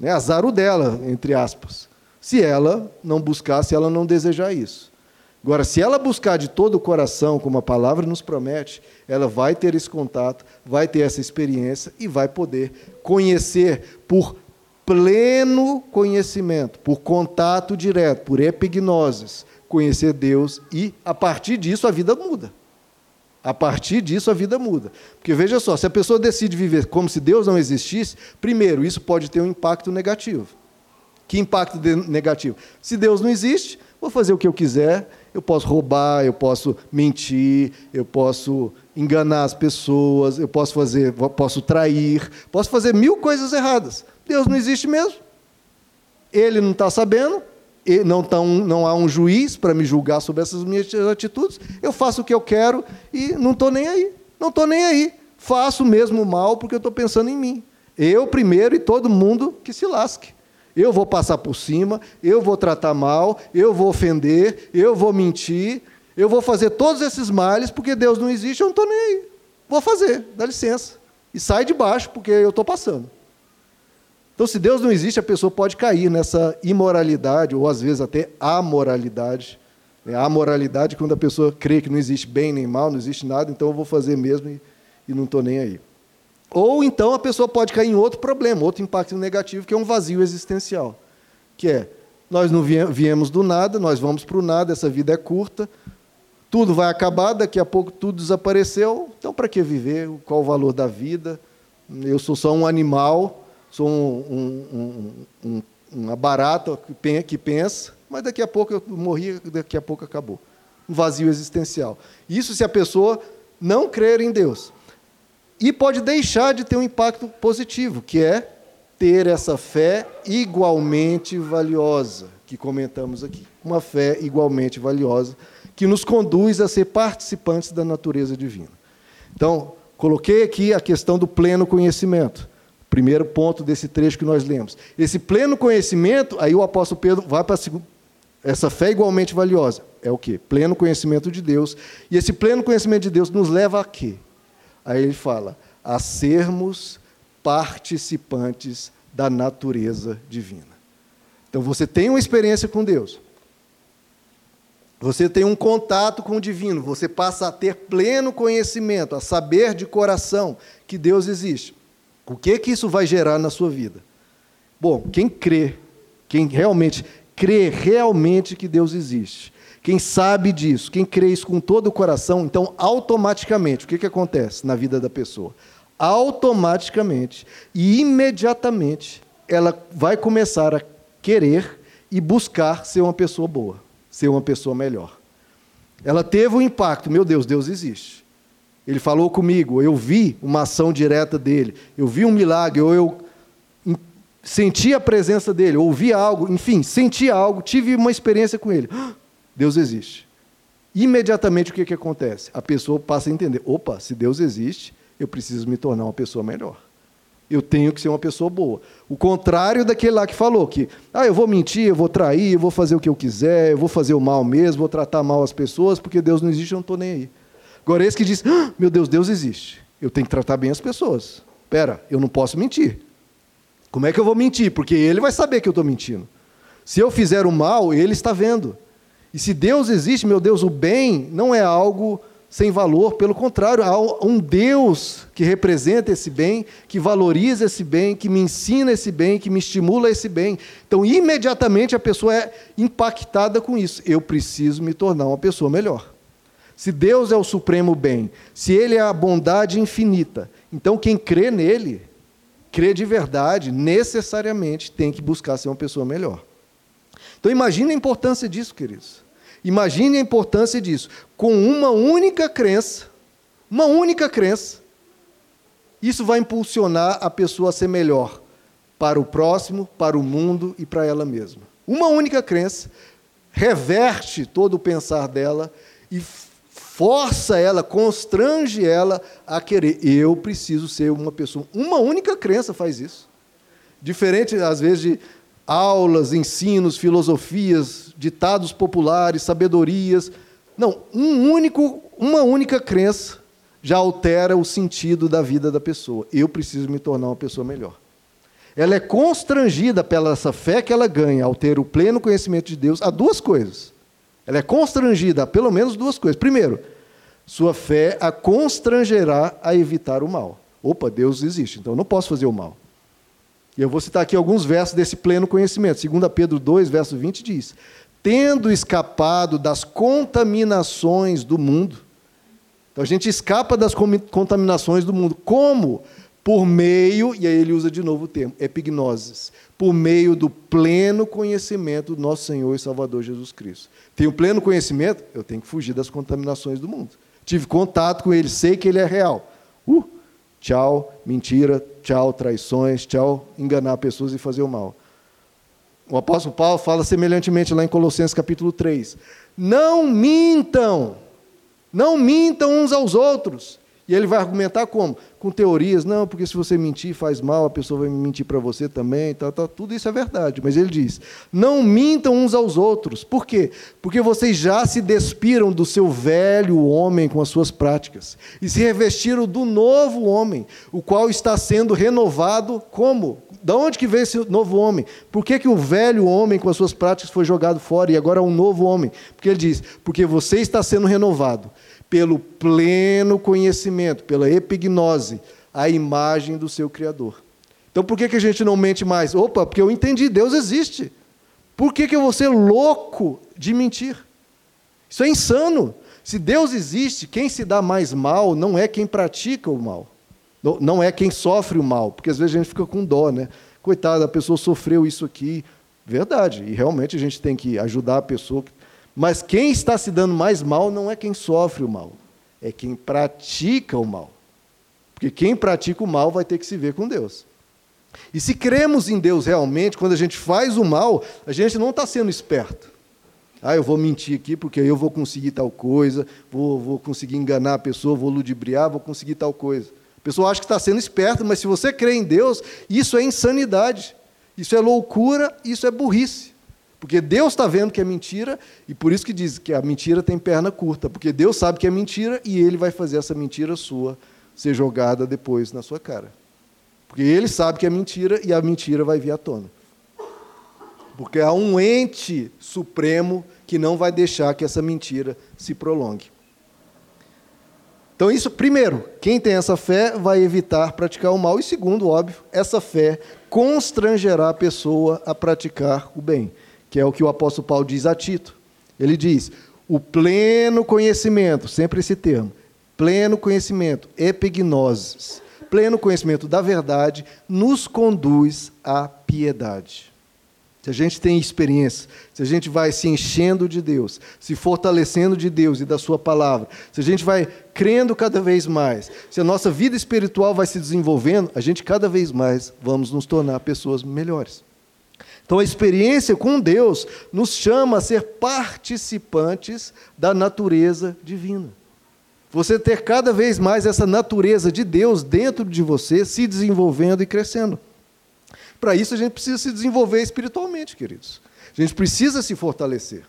Né? Azar o dela, entre aspas. Se ela não buscar, se ela não desejar isso. Agora, se ela buscar de todo o coração, como a palavra nos promete, ela vai ter esse contato, vai ter essa experiência e vai poder conhecer por pleno conhecimento, por contato direto, por epignoses, conhecer Deus e, a partir disso, a vida muda. A partir disso, a vida muda. Porque veja só, se a pessoa decide viver como se Deus não existisse, primeiro, isso pode ter um impacto negativo. Que impacto negativo? Se Deus não existe, vou fazer o que eu quiser, eu posso roubar, eu posso mentir, eu posso enganar as pessoas, eu posso fazer, posso trair, posso fazer mil coisas erradas. Deus não existe mesmo. Ele não está sabendo, não, tá um, não há um juiz para me julgar sobre essas minhas atitudes. Eu faço o que eu quero e não estou nem aí. Não estou nem aí. Faço mesmo mal porque eu estou pensando em mim. Eu primeiro e todo mundo que se lasque eu vou passar por cima, eu vou tratar mal, eu vou ofender, eu vou mentir, eu vou fazer todos esses males porque Deus não existe, eu não estou nem aí. Vou fazer, dá licença. E sai de baixo porque eu estou passando. Então, se Deus não existe, a pessoa pode cair nessa imoralidade, ou às vezes até amoralidade. A né? amoralidade quando a pessoa crê que não existe bem nem mal, não existe nada, então eu vou fazer mesmo e, e não estou nem aí. Ou então a pessoa pode cair em outro problema, outro impacto negativo, que é um vazio existencial. Que é, nós não viemos do nada, nós vamos para o nada, essa vida é curta, tudo vai acabar, daqui a pouco tudo desapareceu, então para que viver? Qual o valor da vida? Eu sou só um animal, sou um, um, um, uma barata que pensa, mas daqui a pouco eu morri, daqui a pouco acabou. Um vazio existencial. Isso se a pessoa não crer em Deus. E pode deixar de ter um impacto positivo, que é ter essa fé igualmente valiosa, que comentamos aqui. Uma fé igualmente valiosa, que nos conduz a ser participantes da natureza divina. Então, coloquei aqui a questão do pleno conhecimento. Primeiro ponto desse trecho que nós lemos. Esse pleno conhecimento, aí o apóstolo Pedro vai para essa fé igualmente valiosa. É o quê? Pleno conhecimento de Deus. E esse pleno conhecimento de Deus nos leva a quê? Aí ele fala: a sermos participantes da natureza divina. Então você tem uma experiência com Deus. Você tem um contato com o divino, você passa a ter pleno conhecimento, a saber de coração que Deus existe. O que que isso vai gerar na sua vida? Bom, quem crê, quem realmente crê realmente que Deus existe, quem sabe disso, quem crê isso com todo o coração, então automaticamente, o que, que acontece na vida da pessoa? Automaticamente e imediatamente ela vai começar a querer e buscar ser uma pessoa boa, ser uma pessoa melhor. Ela teve um impacto, meu Deus, Deus existe. Ele falou comigo, eu vi uma ação direta dele, eu vi um milagre, ou eu senti a presença dele, ouvi algo, enfim, senti algo, tive uma experiência com ele. Deus existe. Imediatamente o que, que acontece? A pessoa passa a entender: opa, se Deus existe, eu preciso me tornar uma pessoa melhor. Eu tenho que ser uma pessoa boa. O contrário daquele lá que falou que, ah, eu vou mentir, eu vou trair, eu vou fazer o que eu quiser, eu vou fazer o mal mesmo, vou tratar mal as pessoas, porque Deus não existe, eu não estou nem aí. Agora, esse que diz, ah, meu Deus, Deus existe. Eu tenho que tratar bem as pessoas. Espera, eu não posso mentir. Como é que eu vou mentir? Porque ele vai saber que eu estou mentindo. Se eu fizer o mal, ele está vendo. E se Deus existe, meu Deus, o bem não é algo sem valor, pelo contrário, há um Deus que representa esse bem, que valoriza esse bem, que me ensina esse bem, que me estimula esse bem. Então, imediatamente a pessoa é impactada com isso. Eu preciso me tornar uma pessoa melhor. Se Deus é o supremo bem, se Ele é a bondade infinita, então quem crê nele, crê de verdade, necessariamente tem que buscar ser uma pessoa melhor. Então imagine a importância disso, queridos. Imagine a importância disso. Com uma única crença, uma única crença, isso vai impulsionar a pessoa a ser melhor. para o próximo, para o mundo e para ela mesma. Uma única crença reverte todo o pensar dela e força ela, constrange ela a querer. Eu preciso ser uma pessoa. Uma única crença faz isso. Diferente, às vezes, de aulas, ensinos, filosofias, ditados populares, sabedorias. Não, um único, uma única crença já altera o sentido da vida da pessoa. Eu preciso me tornar uma pessoa melhor. Ela é constrangida pela essa fé que ela ganha ao ter o pleno conhecimento de Deus a duas coisas. Ela é constrangida a pelo menos duas coisas. Primeiro, sua fé a constrangerá a evitar o mal. Opa, Deus existe, então eu não posso fazer o mal. E eu vou citar aqui alguns versos desse pleno conhecimento. 2 Pedro 2, verso 20 diz: Tendo escapado das contaminações do mundo, então a gente escapa das contaminações do mundo. Como? Por meio, e aí ele usa de novo o termo, epignoses, por meio do pleno conhecimento do nosso Senhor e Salvador Jesus Cristo. Tenho pleno conhecimento, eu tenho que fugir das contaminações do mundo. Tive contato com ele, sei que ele é real. Uh, tchau, mentira, tchau, traições, tchau, enganar pessoas e fazer o mal. O apóstolo Paulo fala semelhantemente lá em Colossenses capítulo 3. Não mintam não mintam uns aos outros. E ele vai argumentar como? Com teorias, não, porque se você mentir faz mal, a pessoa vai mentir para você também, tá, tá, tudo isso é verdade. Mas ele diz: não mintam uns aos outros. Por quê? Porque vocês já se despiram do seu velho homem com as suas práticas e se revestiram do novo homem, o qual está sendo renovado como? Da onde que veio esse novo homem? Por que, que o velho homem com as suas práticas foi jogado fora e agora é um novo homem? Porque ele diz: porque você está sendo renovado pelo pleno conhecimento, pela epignose, a imagem do seu Criador. Então por que, que a gente não mente mais? Opa, porque eu entendi, Deus existe. Por que, que eu vou ser louco de mentir? Isso é insano. Se Deus existe, quem se dá mais mal não é quem pratica o mal. Não é quem sofre o mal, porque às vezes a gente fica com dó, né? Coitada, a pessoa sofreu isso aqui. Verdade, e realmente a gente tem que ajudar a pessoa mas quem está se dando mais mal não é quem sofre o mal, é quem pratica o mal. Porque quem pratica o mal vai ter que se ver com Deus. E se cremos em Deus realmente, quando a gente faz o mal, a gente não está sendo esperto. Ah, eu vou mentir aqui porque eu vou conseguir tal coisa, vou, vou conseguir enganar a pessoa, vou ludibriar, vou conseguir tal coisa. A pessoa acha que está sendo esperta, mas se você crê em Deus, isso é insanidade, isso é loucura, isso é burrice. Porque Deus está vendo que é mentira, e por isso que diz que a mentira tem perna curta, porque Deus sabe que é mentira e ele vai fazer essa mentira sua ser jogada depois na sua cara. Porque ele sabe que é mentira e a mentira vai vir à tona. Porque há um ente supremo que não vai deixar que essa mentira se prolongue. Então, isso, primeiro, quem tem essa fé vai evitar praticar o mal, e segundo, óbvio, essa fé constrangerá a pessoa a praticar o bem que é o que o apóstolo Paulo diz a Tito. Ele diz: o pleno conhecimento, sempre esse termo, pleno conhecimento, epignosis, pleno conhecimento da verdade, nos conduz à piedade. Se a gente tem experiência, se a gente vai se enchendo de Deus, se fortalecendo de Deus e da Sua palavra, se a gente vai crendo cada vez mais, se a nossa vida espiritual vai se desenvolvendo, a gente cada vez mais vamos nos tornar pessoas melhores. Então a experiência com Deus nos chama a ser participantes da natureza divina. Você ter cada vez mais essa natureza de Deus dentro de você, se desenvolvendo e crescendo. Para isso a gente precisa se desenvolver espiritualmente, queridos. A gente precisa se fortalecer.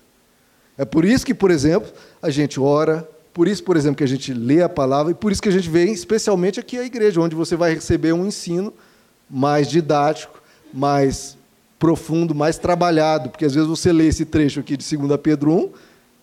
É por isso que, por exemplo, a gente ora, por isso, por exemplo, que a gente lê a palavra, e por isso que a gente vem especialmente aqui à igreja, onde você vai receber um ensino mais didático, mais profundo, mais trabalhado, porque às vezes você lê esse trecho aqui de 2 Pedro 1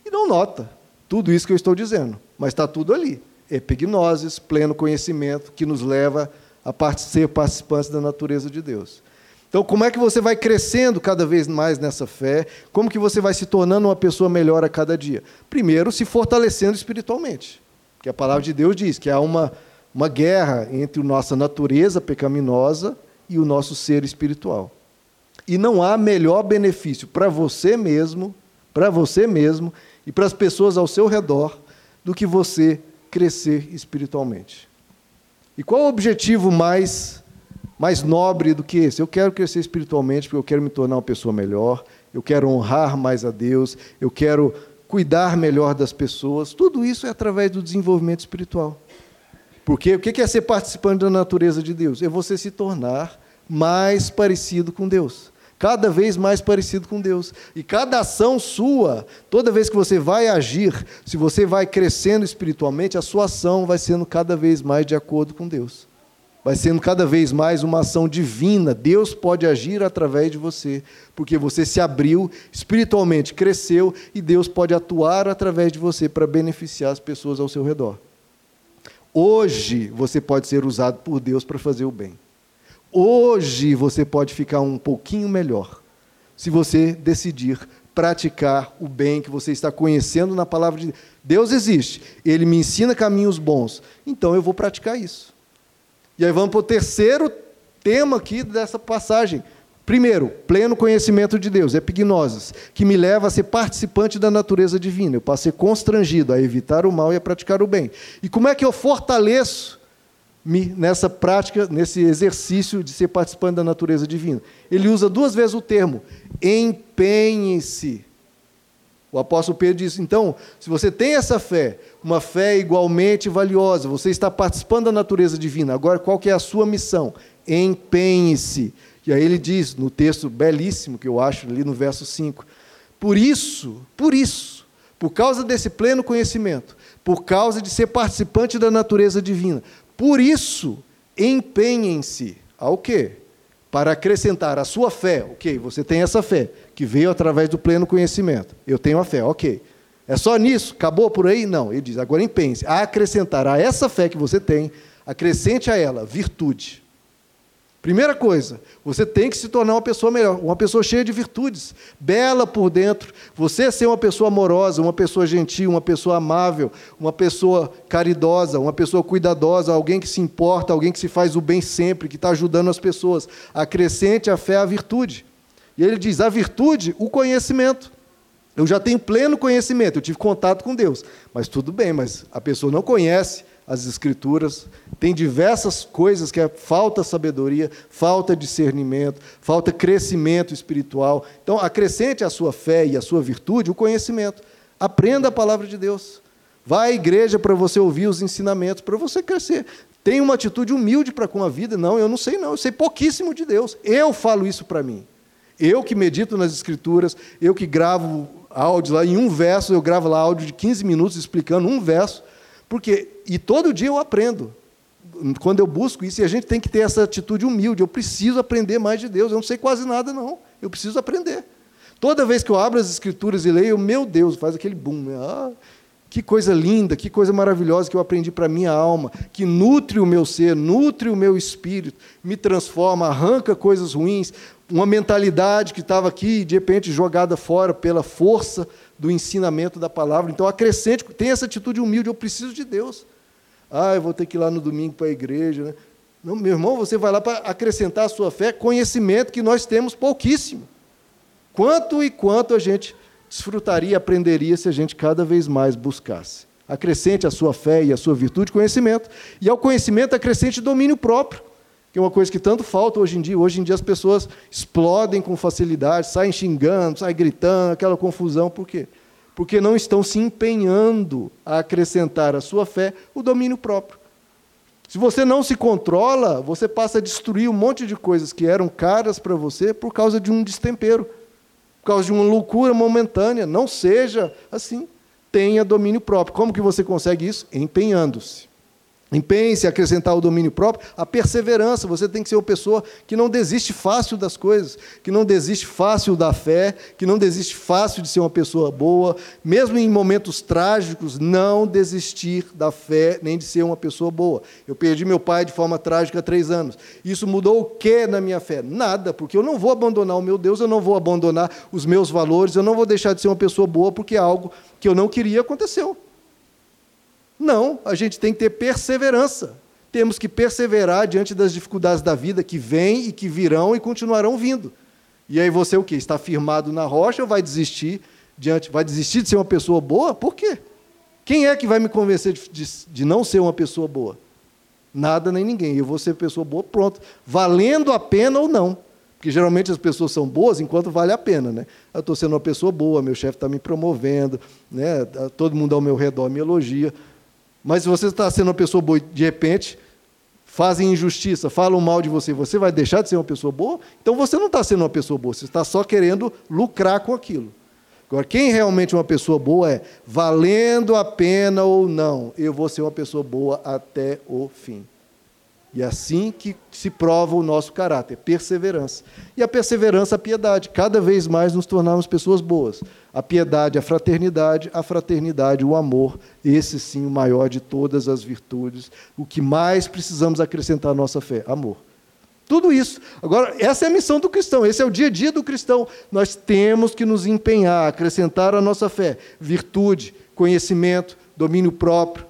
e não nota tudo isso que eu estou dizendo, mas está tudo ali. Epignoses, pleno conhecimento, que nos leva a ser participantes da natureza de Deus. Então, como é que você vai crescendo cada vez mais nessa fé? Como que você vai se tornando uma pessoa melhor a cada dia? Primeiro, se fortalecendo espiritualmente. Que a palavra de Deus diz que há uma, uma guerra entre a nossa natureza pecaminosa e o nosso ser espiritual. E não há melhor benefício para você mesmo, para você mesmo e para as pessoas ao seu redor do que você crescer espiritualmente. E qual o objetivo mais mais nobre do que esse? Eu quero crescer espiritualmente porque eu quero me tornar uma pessoa melhor, eu quero honrar mais a Deus, eu quero cuidar melhor das pessoas. Tudo isso é através do desenvolvimento espiritual. Porque o que é ser participante da natureza de Deus? É você se tornar mais parecido com Deus. Cada vez mais parecido com Deus. E cada ação sua, toda vez que você vai agir, se você vai crescendo espiritualmente, a sua ação vai sendo cada vez mais de acordo com Deus vai sendo cada vez mais uma ação divina. Deus pode agir através de você, porque você se abriu espiritualmente, cresceu e Deus pode atuar através de você para beneficiar as pessoas ao seu redor. Hoje você pode ser usado por Deus para fazer o bem. Hoje você pode ficar um pouquinho melhor se você decidir praticar o bem que você está conhecendo na palavra de Deus. Deus existe, ele me ensina caminhos bons, então eu vou praticar isso. E aí vamos para o terceiro tema aqui dessa passagem. Primeiro, pleno conhecimento de Deus, epignosis, que me leva a ser participante da natureza divina. Eu ser constrangido a evitar o mal e a praticar o bem. E como é que eu fortaleço me nessa prática, nesse exercício de ser participante da natureza divina? Ele usa duas vezes o termo empenhe-se. O apóstolo Pedro diz: então, se você tem essa fé, uma fé igualmente valiosa, você está participando da natureza divina, agora qual que é a sua missão? Empenhe-se. E aí ele diz, no texto belíssimo que eu acho, ali no verso 5, por isso, por isso, por causa desse pleno conhecimento, por causa de ser participante da natureza divina, por isso, empenhem-se ao quê? Para acrescentar a sua fé, ok, você tem essa fé, que veio através do pleno conhecimento. Eu tenho a fé, ok. É só nisso? Acabou por aí? Não. Ele diz: agora pense, a acrescentar a essa fé que você tem, acrescente a ela virtude. Primeira coisa, você tem que se tornar uma pessoa melhor, uma pessoa cheia de virtudes, bela por dentro. Você ser uma pessoa amorosa, uma pessoa gentil, uma pessoa amável, uma pessoa caridosa, uma pessoa cuidadosa, alguém que se importa, alguém que se faz o bem sempre, que está ajudando as pessoas. Acrescente a fé à virtude. E ele diz: a virtude, o conhecimento. Eu já tenho pleno conhecimento, eu tive contato com Deus. Mas tudo bem, mas a pessoa não conhece as Escrituras, tem diversas coisas que é falta sabedoria, falta discernimento, falta crescimento espiritual. Então, acrescente à sua fé e à sua virtude o conhecimento. Aprenda a palavra de Deus. Vá à igreja para você ouvir os ensinamentos, para você crescer. Tenha uma atitude humilde para com a vida. Não, eu não sei, não. Eu sei pouquíssimo de Deus. Eu falo isso para mim. Eu que medito nas Escrituras, eu que gravo áudios lá, em um verso, eu gravo lá áudio de 15 minutos explicando um verso, porque, e todo dia eu aprendo. Quando eu busco isso, e a gente tem que ter essa atitude humilde, eu preciso aprender mais de Deus, eu não sei quase nada, não, eu preciso aprender. Toda vez que eu abro as Escrituras e leio, meu Deus, faz aquele boom. Né? Ah, que coisa linda, que coisa maravilhosa que eu aprendi para a minha alma, que nutre o meu ser, nutre o meu espírito, me transforma, arranca coisas ruins, uma mentalidade que estava aqui, de repente jogada fora pela força do ensinamento da palavra. Então, acrescente, tem essa atitude humilde, eu preciso de Deus. Ah, eu vou ter que ir lá no domingo para a igreja. Né? Não, meu irmão, você vai lá para acrescentar a sua fé, conhecimento que nós temos pouquíssimo. Quanto e quanto a gente desfrutaria e aprenderia se a gente cada vez mais buscasse. Acrescente a sua fé e a sua virtude conhecimento. E ao conhecimento acrescente domínio próprio que é uma coisa que tanto falta hoje em dia. Hoje em dia as pessoas explodem com facilidade, saem xingando, saem gritando, aquela confusão. Por quê? Porque não estão se empenhando a acrescentar à sua fé o domínio próprio. Se você não se controla, você passa a destruir um monte de coisas que eram caras para você por causa de um destempero, por causa de uma loucura momentânea. Não seja assim. Tenha domínio próprio. Como que você consegue isso? Empenhando-se. Empenhe-se a acrescentar o domínio próprio, a perseverança. Você tem que ser uma pessoa que não desiste fácil das coisas, que não desiste fácil da fé, que não desiste fácil de ser uma pessoa boa, mesmo em momentos trágicos, não desistir da fé nem de ser uma pessoa boa. Eu perdi meu pai de forma trágica há três anos. Isso mudou o que na minha fé? Nada, porque eu não vou abandonar o meu Deus, eu não vou abandonar os meus valores, eu não vou deixar de ser uma pessoa boa porque é algo que eu não queria aconteceu. Não, a gente tem que ter perseverança. Temos que perseverar diante das dificuldades da vida que vêm e que virão e continuarão vindo. E aí você o quê? Está firmado na rocha ou vai desistir diante, vai desistir de ser uma pessoa boa? Por quê? Quem é que vai me convencer de, de, de não ser uma pessoa boa? nada nem ninguém. Eu vou ser pessoa boa, pronto. Valendo a pena ou não. Porque geralmente as pessoas são boas enquanto vale a pena. Né? Eu estou sendo uma pessoa boa, meu chefe está me promovendo, né? todo mundo ao meu redor me elogia. Mas se você está sendo uma pessoa boa de repente fazem injustiça, falam mal de você, você vai deixar de ser uma pessoa boa? Então você não está sendo uma pessoa boa, você está só querendo lucrar com aquilo. Agora, quem realmente é uma pessoa boa é valendo a pena ou não, eu vou ser uma pessoa boa até o fim. E é assim que se prova o nosso caráter, perseverança. E a perseverança, a piedade. Cada vez mais nos tornarmos pessoas boas. A piedade, a fraternidade, a fraternidade, o amor. Esse sim, o maior de todas as virtudes. O que mais precisamos acrescentar à nossa fé: amor. Tudo isso. Agora, essa é a missão do cristão, esse é o dia a dia do cristão. Nós temos que nos empenhar, acrescentar à nossa fé virtude, conhecimento, domínio próprio,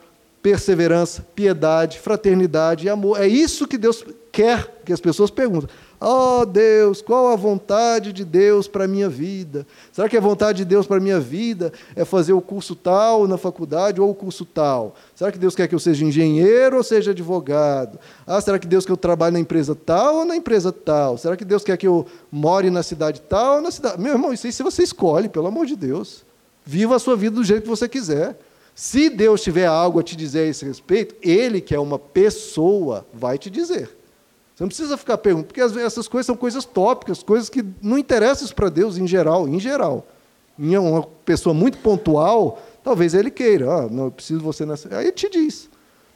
perseverança, piedade, fraternidade e amor. É isso que Deus quer que as pessoas perguntem. Oh Deus, qual a vontade de Deus para a minha vida? Será que a vontade de Deus para a minha vida é fazer o curso tal na faculdade ou o curso tal? Será que Deus quer que eu seja engenheiro ou seja advogado? Ah, será que Deus quer que eu trabalhe na empresa tal ou na empresa tal? Será que Deus quer que eu more na cidade tal ou na cidade. Meu irmão, isso aí você escolhe, pelo amor de Deus. Viva a sua vida do jeito que você quiser. Se Deus tiver algo a te dizer a esse respeito, Ele, que é uma pessoa, vai te dizer. Você não precisa ficar perguntando, porque essas coisas são coisas tópicas, coisas que não interessam para Deus em geral, em geral. Em uma pessoa muito pontual, talvez ele queira, ah, não, eu preciso de você nessa. Aí ele te diz.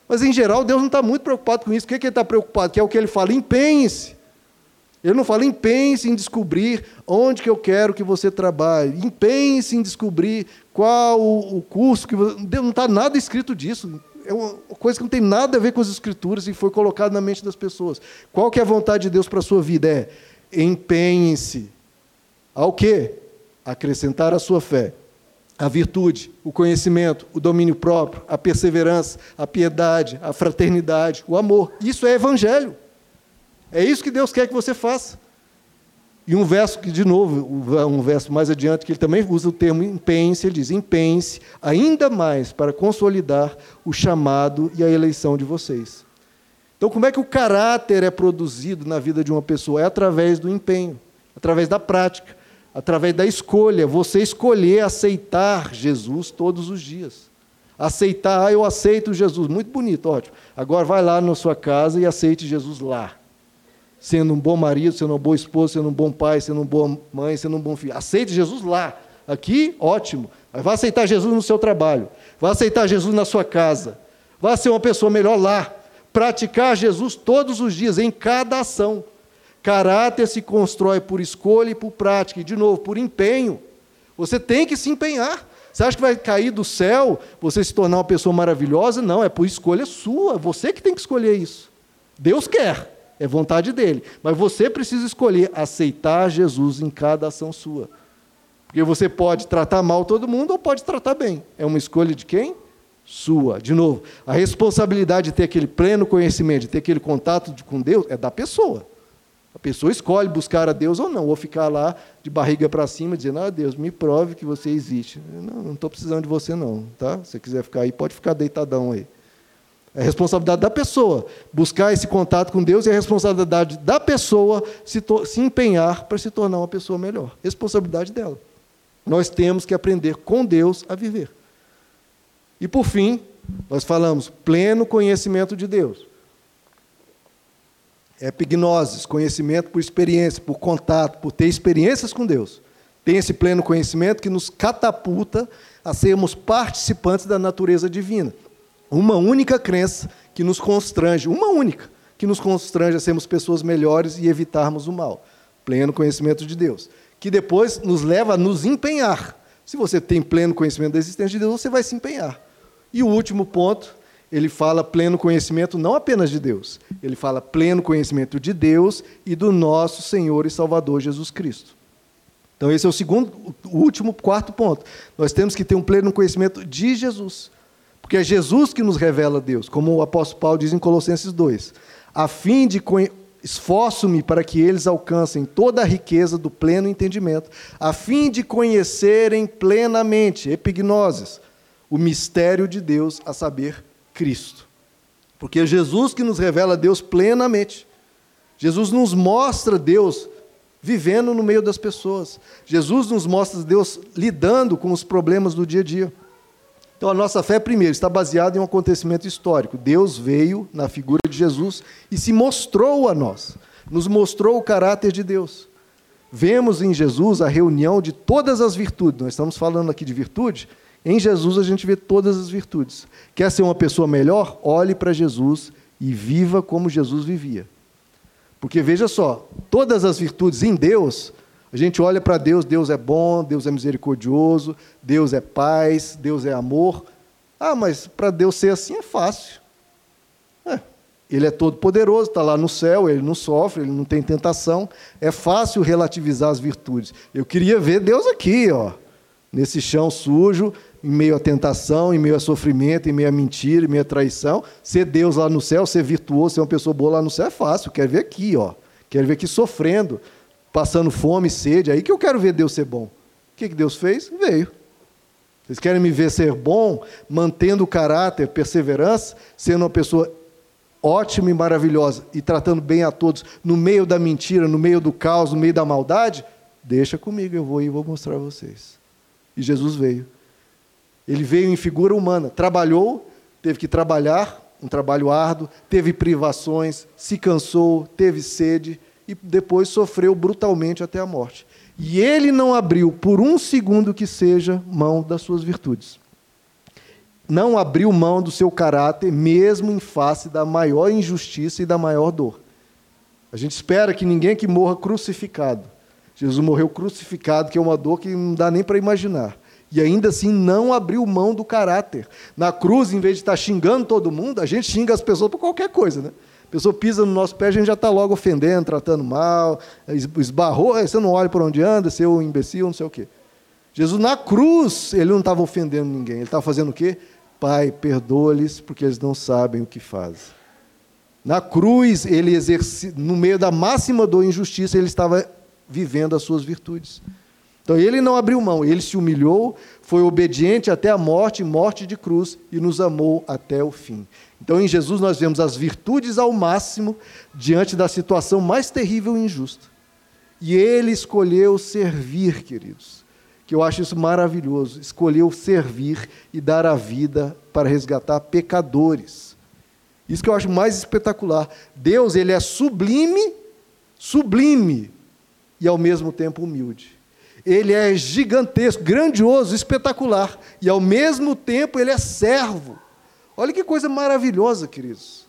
Mas em geral, Deus não está muito preocupado com isso. O que, é que ele está preocupado? Que é o que ele fala, empenhe-se. Ele não fala, empenhe-se em descobrir onde que eu quero que você trabalhe. Empenhe-se em descobrir qual o curso que você... Não está nada escrito disso. É uma coisa que não tem nada a ver com as escrituras e foi colocado na mente das pessoas. Qual que é a vontade de Deus para a sua vida? É empenhe-se. Ao quê? Acrescentar a sua fé. A virtude, o conhecimento, o domínio próprio, a perseverança, a piedade, a fraternidade, o amor. Isso é evangelho. É isso que Deus quer que você faça. E um verso que, de novo, um verso mais adiante, que ele também usa o termo empenhe-se, ele diz: empenhe-se ainda mais para consolidar o chamado e a eleição de vocês. Então, como é que o caráter é produzido na vida de uma pessoa? É através do empenho, através da prática, através da escolha. Você escolher aceitar Jesus todos os dias. Aceitar, ah, eu aceito Jesus. Muito bonito, ótimo. Agora vai lá na sua casa e aceite Jesus lá sendo um bom marido, sendo uma boa esposa, sendo um bom pai, sendo uma boa mãe, sendo um bom filho. Aceite Jesus lá. Aqui, ótimo. Mas vá aceitar Jesus no seu trabalho. Vá aceitar Jesus na sua casa. Vá ser uma pessoa melhor lá. Praticar Jesus todos os dias, em cada ação. Caráter se constrói por escolha e por prática. E, de novo, por empenho. Você tem que se empenhar. Você acha que vai cair do céu você se tornar uma pessoa maravilhosa? Não, é por escolha sua. Você que tem que escolher isso. Deus quer. É vontade dele. Mas você precisa escolher aceitar Jesus em cada ação sua. Porque você pode tratar mal todo mundo ou pode tratar bem. É uma escolha de quem? Sua. De novo, a responsabilidade de ter aquele pleno conhecimento, de ter aquele contato com Deus, é da pessoa. A pessoa escolhe buscar a Deus ou não, ou ficar lá de barriga para cima dizendo: Ah, Deus, me prove que você existe. Não, não estou precisando de você, não. Tá? Se você quiser ficar aí, pode ficar deitadão aí. É responsabilidade da pessoa buscar esse contato com Deus e é responsabilidade da pessoa se, se empenhar para se tornar uma pessoa melhor. Responsabilidade dela. Nós temos que aprender com Deus a viver. E por fim, nós falamos pleno conhecimento de Deus. Epignosis, conhecimento por experiência, por contato, por ter experiências com Deus. Tem esse pleno conhecimento que nos catapulta a sermos participantes da natureza divina. Uma única crença que nos constrange, uma única, que nos constrange a sermos pessoas melhores e evitarmos o mal. Pleno conhecimento de Deus. Que depois nos leva a nos empenhar. Se você tem pleno conhecimento da existência de Deus, você vai se empenhar. E o último ponto, ele fala pleno conhecimento não apenas de Deus, ele fala pleno conhecimento de Deus e do nosso Senhor e Salvador Jesus Cristo. Então, esse é o segundo, o último, quarto ponto. Nós temos que ter um pleno conhecimento de Jesus. Porque é Jesus que nos revela Deus, como o apóstolo Paulo diz em Colossenses 2. A fim de esforço-me para que eles alcancem toda a riqueza do pleno entendimento, a fim de conhecerem plenamente, epignoses, o mistério de Deus, a saber, Cristo. Porque é Jesus que nos revela Deus plenamente. Jesus nos mostra Deus vivendo no meio das pessoas. Jesus nos mostra Deus lidando com os problemas do dia a dia. Então a nossa fé, primeiro, está baseada em um acontecimento histórico. Deus veio na figura de Jesus e se mostrou a nós, nos mostrou o caráter de Deus. Vemos em Jesus a reunião de todas as virtudes. Nós estamos falando aqui de virtude. Em Jesus a gente vê todas as virtudes. Quer ser uma pessoa melhor? Olhe para Jesus e viva como Jesus vivia. Porque veja só, todas as virtudes em Deus, a gente olha para Deus, Deus é bom, Deus é misericordioso, Deus é paz, Deus é amor. Ah, mas para Deus ser assim é fácil. É, ele é todo poderoso, está lá no céu, ele não sofre, ele não tem tentação. É fácil relativizar as virtudes. Eu queria ver Deus aqui, ó, nesse chão sujo, em meio à tentação, em meio a sofrimento, em meio à mentira, em meio à traição. Ser Deus lá no céu, ser virtuoso, ser uma pessoa boa lá no céu é fácil. Quero ver aqui, ó. Quero ver aqui sofrendo, passando fome, sede. Aí que eu quero ver Deus ser bom. O que, que Deus fez? Veio. Vocês querem me ver ser bom, mantendo o caráter, perseverança, sendo uma pessoa ótima e maravilhosa e tratando bem a todos no meio da mentira, no meio do caos, no meio da maldade? Deixa comigo, eu vou e vou mostrar a vocês. E Jesus veio. Ele veio em figura humana, trabalhou, teve que trabalhar, um trabalho árduo, teve privações, se cansou, teve sede e depois sofreu brutalmente até a morte. E ele não abriu por um segundo que seja mão das suas virtudes. Não abriu mão do seu caráter, mesmo em face da maior injustiça e da maior dor. A gente espera que ninguém que morra crucificado. Jesus morreu crucificado, que é uma dor que não dá nem para imaginar. E ainda assim não abriu mão do caráter. Na cruz, em vez de estar xingando todo mundo, a gente xinga as pessoas por qualquer coisa, né? A pessoa pisa no nosso pé, a gente já está logo ofendendo, tratando mal, esbarrou, você não olha por onde anda, seu imbecil, não sei o quê. Jesus, na cruz, ele não estava ofendendo ninguém, ele estava fazendo o quê? Pai, perdoa-lhes, porque eles não sabem o que fazem. Na cruz, ele exercia, no meio da máxima dor e injustiça, ele estava vivendo as suas virtudes. Então ele não abriu mão, ele se humilhou, foi obediente até a morte, morte de cruz, e nos amou até o fim. Então em Jesus nós vemos as virtudes ao máximo diante da situação mais terrível e injusta. E ele escolheu servir, queridos. Que eu acho isso maravilhoso. Escolheu servir e dar a vida para resgatar pecadores. Isso que eu acho mais espetacular. Deus, ele é sublime, sublime e ao mesmo tempo humilde. Ele é gigantesco, grandioso, espetacular. E ao mesmo tempo ele é servo. Olha que coisa maravilhosa, queridos.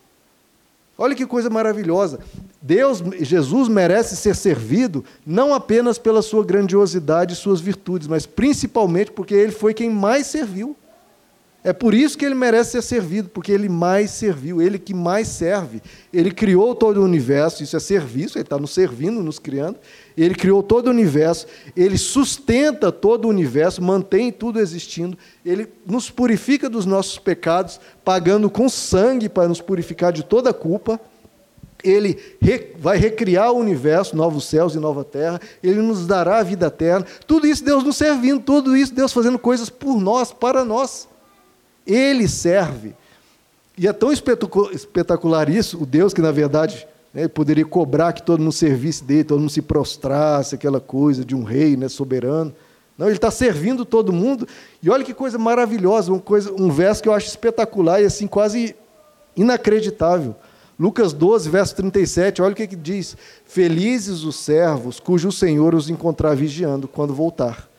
Olha que coisa maravilhosa. Deus, Jesus merece ser servido não apenas pela sua grandiosidade e suas virtudes, mas principalmente porque ele foi quem mais serviu. É por isso que ele merece ser servido, porque ele mais serviu, ele que mais serve. Ele criou todo o universo, isso é serviço, ele está nos servindo, nos criando. Ele criou todo o universo, ele sustenta todo o universo, mantém tudo existindo. Ele nos purifica dos nossos pecados, pagando com sangue para nos purificar de toda culpa. Ele vai recriar o universo, novos céus e nova terra. Ele nos dará a vida eterna. Tudo isso Deus nos servindo, tudo isso Deus fazendo coisas por nós, para nós. Ele serve. E é tão espetacular isso, o Deus que, na verdade, né, poderia cobrar que todo mundo servisse dele, todo mundo se prostrasse, aquela coisa de um rei né, soberano. Não, ele está servindo todo mundo. E olha que coisa maravilhosa, uma coisa, um verso que eu acho espetacular e assim quase inacreditável. Lucas 12, verso 37, olha o que, que diz: Felizes os servos cujo Senhor os encontrar vigiando quando voltar.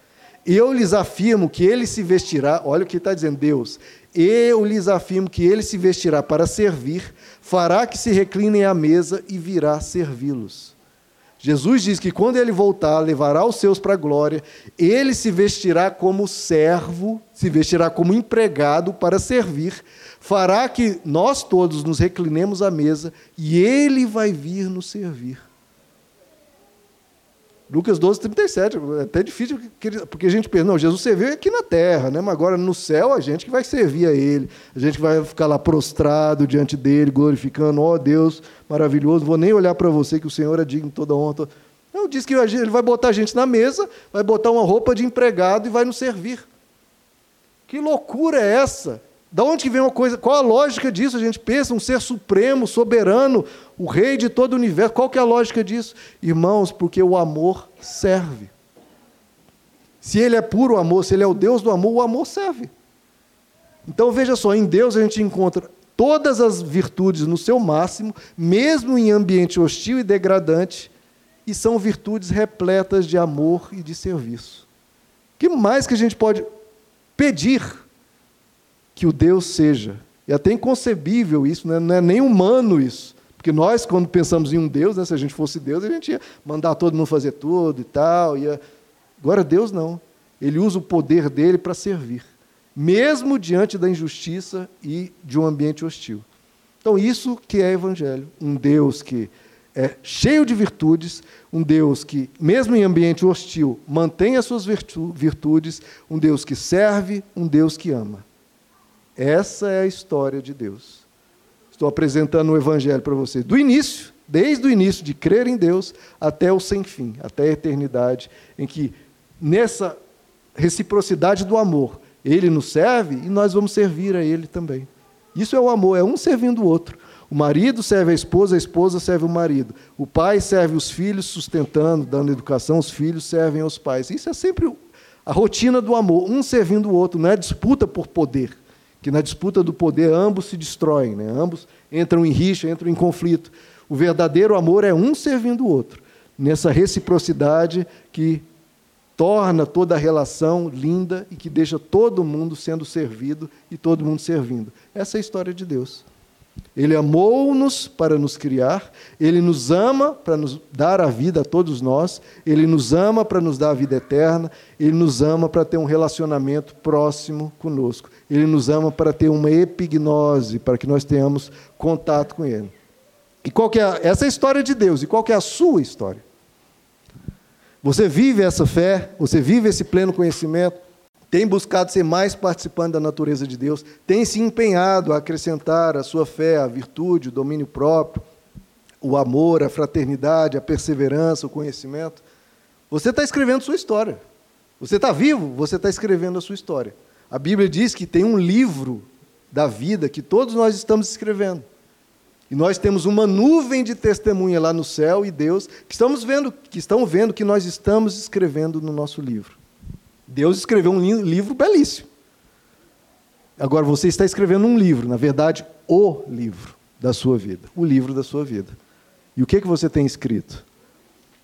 Eu lhes afirmo que ele se vestirá, olha o que está dizendo Deus, eu lhes afirmo que ele se vestirá para servir, fará que se reclinem à mesa e virá servi-los. Jesus diz que quando ele voltar, levará os seus para a glória, ele se vestirá como servo, se vestirá como empregado para servir, fará que nós todos nos reclinemos à mesa e ele vai vir nos servir. Lucas 12, 37. É até difícil, porque a gente pensa, não, Jesus serviu aqui na terra, né? mas agora no céu a gente que vai servir a Ele, a gente vai ficar lá prostrado diante dele, glorificando, ó oh, Deus maravilhoso, vou nem olhar para você que o Senhor é digno de toda honra. Não, diz que ele vai botar a gente na mesa, vai botar uma roupa de empregado e vai nos servir. Que loucura é essa? Da onde que vem uma coisa? Qual a lógica disso? A gente pensa um ser supremo, soberano, o rei de todo o universo. Qual que é a lógica disso? Irmãos, porque o amor serve. Se ele é puro amor, se ele é o Deus do amor, o amor serve. Então veja só, em Deus a gente encontra todas as virtudes no seu máximo, mesmo em ambiente hostil e degradante, e são virtudes repletas de amor e de serviço. Que mais que a gente pode pedir que o Deus seja. E até inconcebível isso, né? não é nem humano isso. Porque nós, quando pensamos em um Deus, né, se a gente fosse Deus, a gente ia mandar todo mundo fazer tudo e tal. Ia... Agora, Deus não. Ele usa o poder dele para servir, mesmo diante da injustiça e de um ambiente hostil. Então, isso que é Evangelho. Um Deus que é cheio de virtudes, um Deus que, mesmo em ambiente hostil, mantém as suas virtudes, um Deus que serve, um Deus que ama. Essa é a história de Deus. Estou apresentando o Evangelho para vocês, do início, desde o início de crer em Deus até o sem fim, até a eternidade, em que nessa reciprocidade do amor, Ele nos serve e nós vamos servir a Ele também. Isso é o amor, é um servindo o outro. O marido serve a esposa, a esposa serve o marido. O pai serve os filhos, sustentando, dando educação, os filhos servem aos pais. Isso é sempre a rotina do amor, um servindo o outro, não é disputa por poder que na disputa do poder ambos se destroem, né? ambos entram em rixa, entram em conflito. O verdadeiro amor é um servindo o outro, nessa reciprocidade que torna toda a relação linda e que deixa todo mundo sendo servido e todo mundo servindo. Essa é a história de Deus. Ele amou-nos para nos criar, ele nos ama para nos dar a vida a todos nós, ele nos ama para nos dar a vida eterna, ele nos ama para ter um relacionamento próximo conosco, ele nos ama para ter uma epignose, para que nós tenhamos contato com ele. E qual que é essa é a história de Deus? E qual que é a sua história? Você vive essa fé, você vive esse pleno conhecimento, tem buscado ser mais participante da natureza de Deus, tem se empenhado a acrescentar a sua fé, a virtude, o domínio próprio, o amor, a fraternidade, a perseverança, o conhecimento. Você está escrevendo sua história. Você está vivo, você está escrevendo a sua história. A Bíblia diz que tem um livro da vida que todos nós estamos escrevendo. E nós temos uma nuvem de testemunha lá no céu e Deus que estamos vendo, que estão vendo que nós estamos escrevendo no nosso livro. Deus escreveu um livro belíssimo. Agora você está escrevendo um livro, na verdade, o livro da sua vida, o livro da sua vida. E o que que você tem escrito?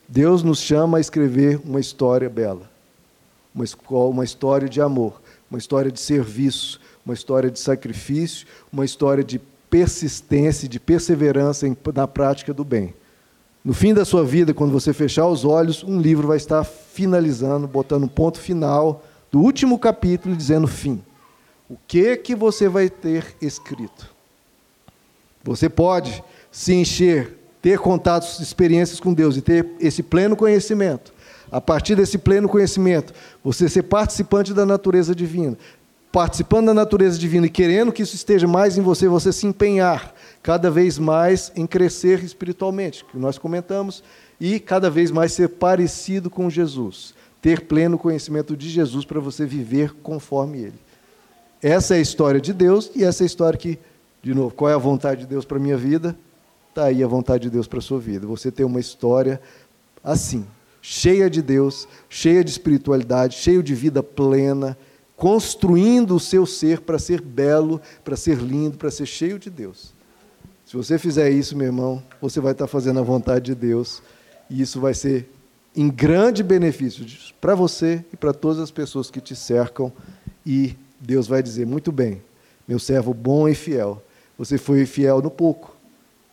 Deus nos chama a escrever uma história bela, uma, uma história de amor, uma história de serviço, uma história de sacrifício, uma história de persistência, de perseverança na prática do bem. No fim da sua vida, quando você fechar os olhos, um livro vai estar finalizando, botando um ponto final do último capítulo, dizendo fim. O que que você vai ter escrito? Você pode se encher, ter contatos, experiências com Deus e ter esse pleno conhecimento. A partir desse pleno conhecimento, você ser participante da natureza divina, participando da natureza divina e querendo que isso esteja mais em você, você se empenhar cada vez mais em crescer espiritualmente, que nós comentamos, e cada vez mais ser parecido com Jesus, ter pleno conhecimento de Jesus para você viver conforme Ele. Essa é a história de Deus e essa é a história que, de novo, qual é a vontade de Deus para a minha vida? Está aí a vontade de Deus para a sua vida. Você ter uma história assim, cheia de Deus, cheia de espiritualidade, cheia de vida plena, construindo o seu ser para ser belo, para ser lindo, para ser cheio de Deus. Se você fizer isso, meu irmão, você vai estar fazendo a vontade de Deus e isso vai ser em grande benefício para você e para todas as pessoas que te cercam e Deus vai dizer: muito bem, meu servo bom e fiel. Você foi fiel no pouco,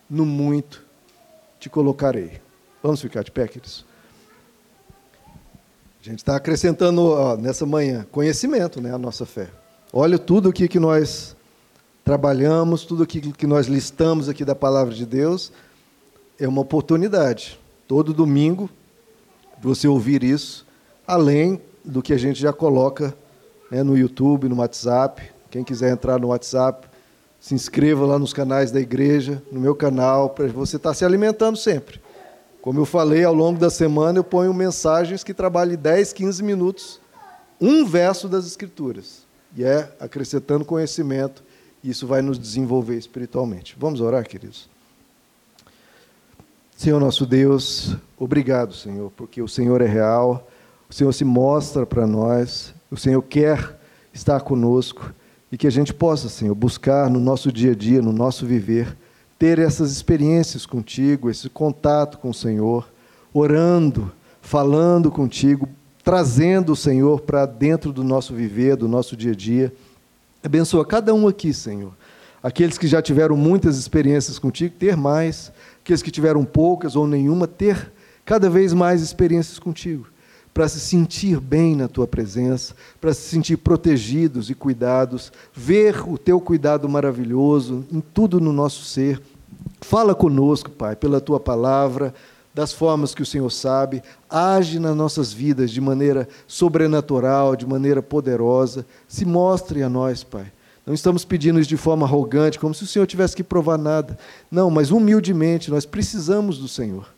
no muito te colocarei. Vamos ficar de pé, queridos? A gente está acrescentando ó, nessa manhã conhecimento, né, a nossa fé. Olha tudo o que nós trabalhamos, tudo aquilo que nós listamos aqui da palavra de Deus, é uma oportunidade. Todo domingo, você ouvir isso, além do que a gente já coloca né, no YouTube, no WhatsApp. Quem quiser entrar no WhatsApp, se inscreva lá nos canais da igreja, no meu canal, para você estar tá se alimentando sempre. Como eu falei, ao longo da semana eu ponho mensagens que trabalhem 10, 15 minutos, um verso das Escrituras. E é acrescentando conhecimento Isso vai nos desenvolver espiritualmente. Vamos orar, queridos? Senhor nosso Deus, obrigado, Senhor, porque o Senhor é real, o Senhor se mostra para nós, o Senhor quer estar conosco e que a gente possa, Senhor, buscar no nosso dia a dia, no nosso viver, ter essas experiências contigo, esse contato com o Senhor, orando, falando contigo, trazendo o Senhor para dentro do nosso viver, do nosso dia a dia. Abençoa cada um aqui, Senhor. Aqueles que já tiveram muitas experiências contigo, ter mais. Aqueles que tiveram poucas ou nenhuma, ter cada vez mais experiências contigo. Para se sentir bem na tua presença, para se sentir protegidos e cuidados, ver o teu cuidado maravilhoso em tudo no nosso ser. Fala conosco, Pai, pela tua palavra das formas que o Senhor sabe, age nas nossas vidas de maneira sobrenatural, de maneira poderosa. Se mostre a nós, Pai. Não estamos pedindo isso de forma arrogante, como se o Senhor tivesse que provar nada. Não, mas humildemente, nós precisamos do Senhor.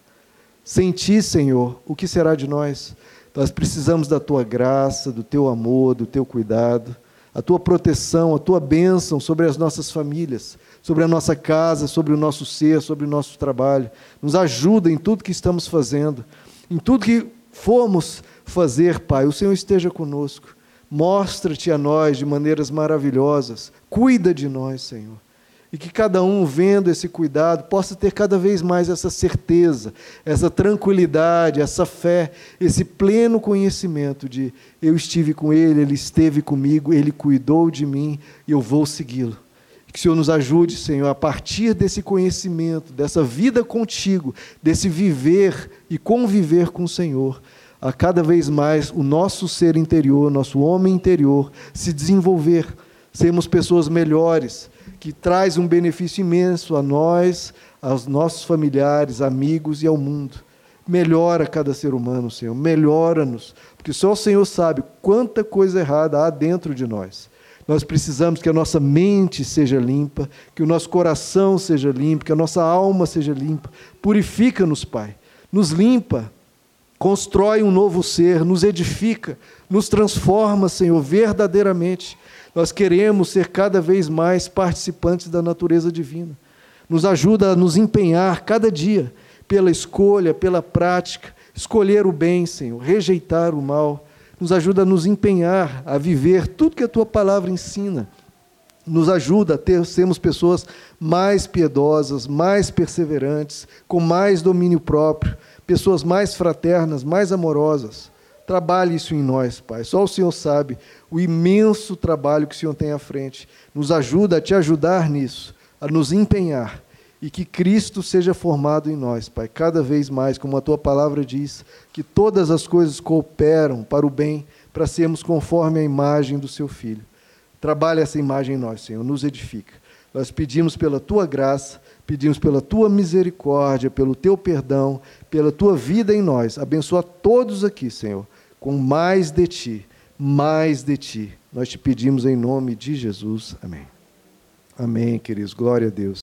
Sem Ti, Senhor, o que será de nós? Nós precisamos da Tua graça, do Teu amor, do Teu cuidado, a Tua proteção, a Tua bênção sobre as nossas famílias sobre a nossa casa, sobre o nosso ser, sobre o nosso trabalho. Nos ajuda em tudo que estamos fazendo, em tudo que formos fazer, Pai. O Senhor esteja conosco. Mostra-te a nós de maneiras maravilhosas. Cuida de nós, Senhor. E que cada um, vendo esse cuidado, possa ter cada vez mais essa certeza, essa tranquilidade, essa fé, esse pleno conhecimento de eu estive com Ele, Ele esteve comigo, Ele cuidou de mim e eu vou segui-lo. Que o Senhor nos ajude, Senhor, a partir desse conhecimento, dessa vida contigo, desse viver e conviver com o Senhor, a cada vez mais o nosso ser interior, nosso homem interior se desenvolver, sermos pessoas melhores, que traz um benefício imenso a nós, aos nossos familiares, amigos e ao mundo. Melhora cada ser humano, Senhor, melhora-nos, porque só o Senhor sabe quanta coisa errada há dentro de nós. Nós precisamos que a nossa mente seja limpa, que o nosso coração seja limpo, que a nossa alma seja limpa. Purifica-nos, Pai. Nos limpa, constrói um novo ser, nos edifica, nos transforma, Senhor, verdadeiramente. Nós queremos ser cada vez mais participantes da natureza divina. Nos ajuda a nos empenhar cada dia pela escolha, pela prática, escolher o bem, Senhor, rejeitar o mal nos ajuda a nos empenhar a viver tudo que a tua palavra ensina. Nos ajuda a ter, sermos pessoas mais piedosas, mais perseverantes, com mais domínio próprio, pessoas mais fraternas, mais amorosas. Trabalhe isso em nós, Pai. Só o Senhor sabe o imenso trabalho que o Senhor tem à frente. Nos ajuda a te ajudar nisso, a nos empenhar e que Cristo seja formado em nós, Pai, cada vez mais, como a tua palavra diz, que todas as coisas cooperam para o bem, para sermos conforme a imagem do seu Filho. Trabalha essa imagem em nós, Senhor, nos edifica. Nós pedimos pela tua graça, pedimos pela tua misericórdia, pelo teu perdão, pela tua vida em nós. Abençoa todos aqui, Senhor, com mais de ti, mais de ti. Nós te pedimos em nome de Jesus. Amém. Amém, queridos. Glória a Deus.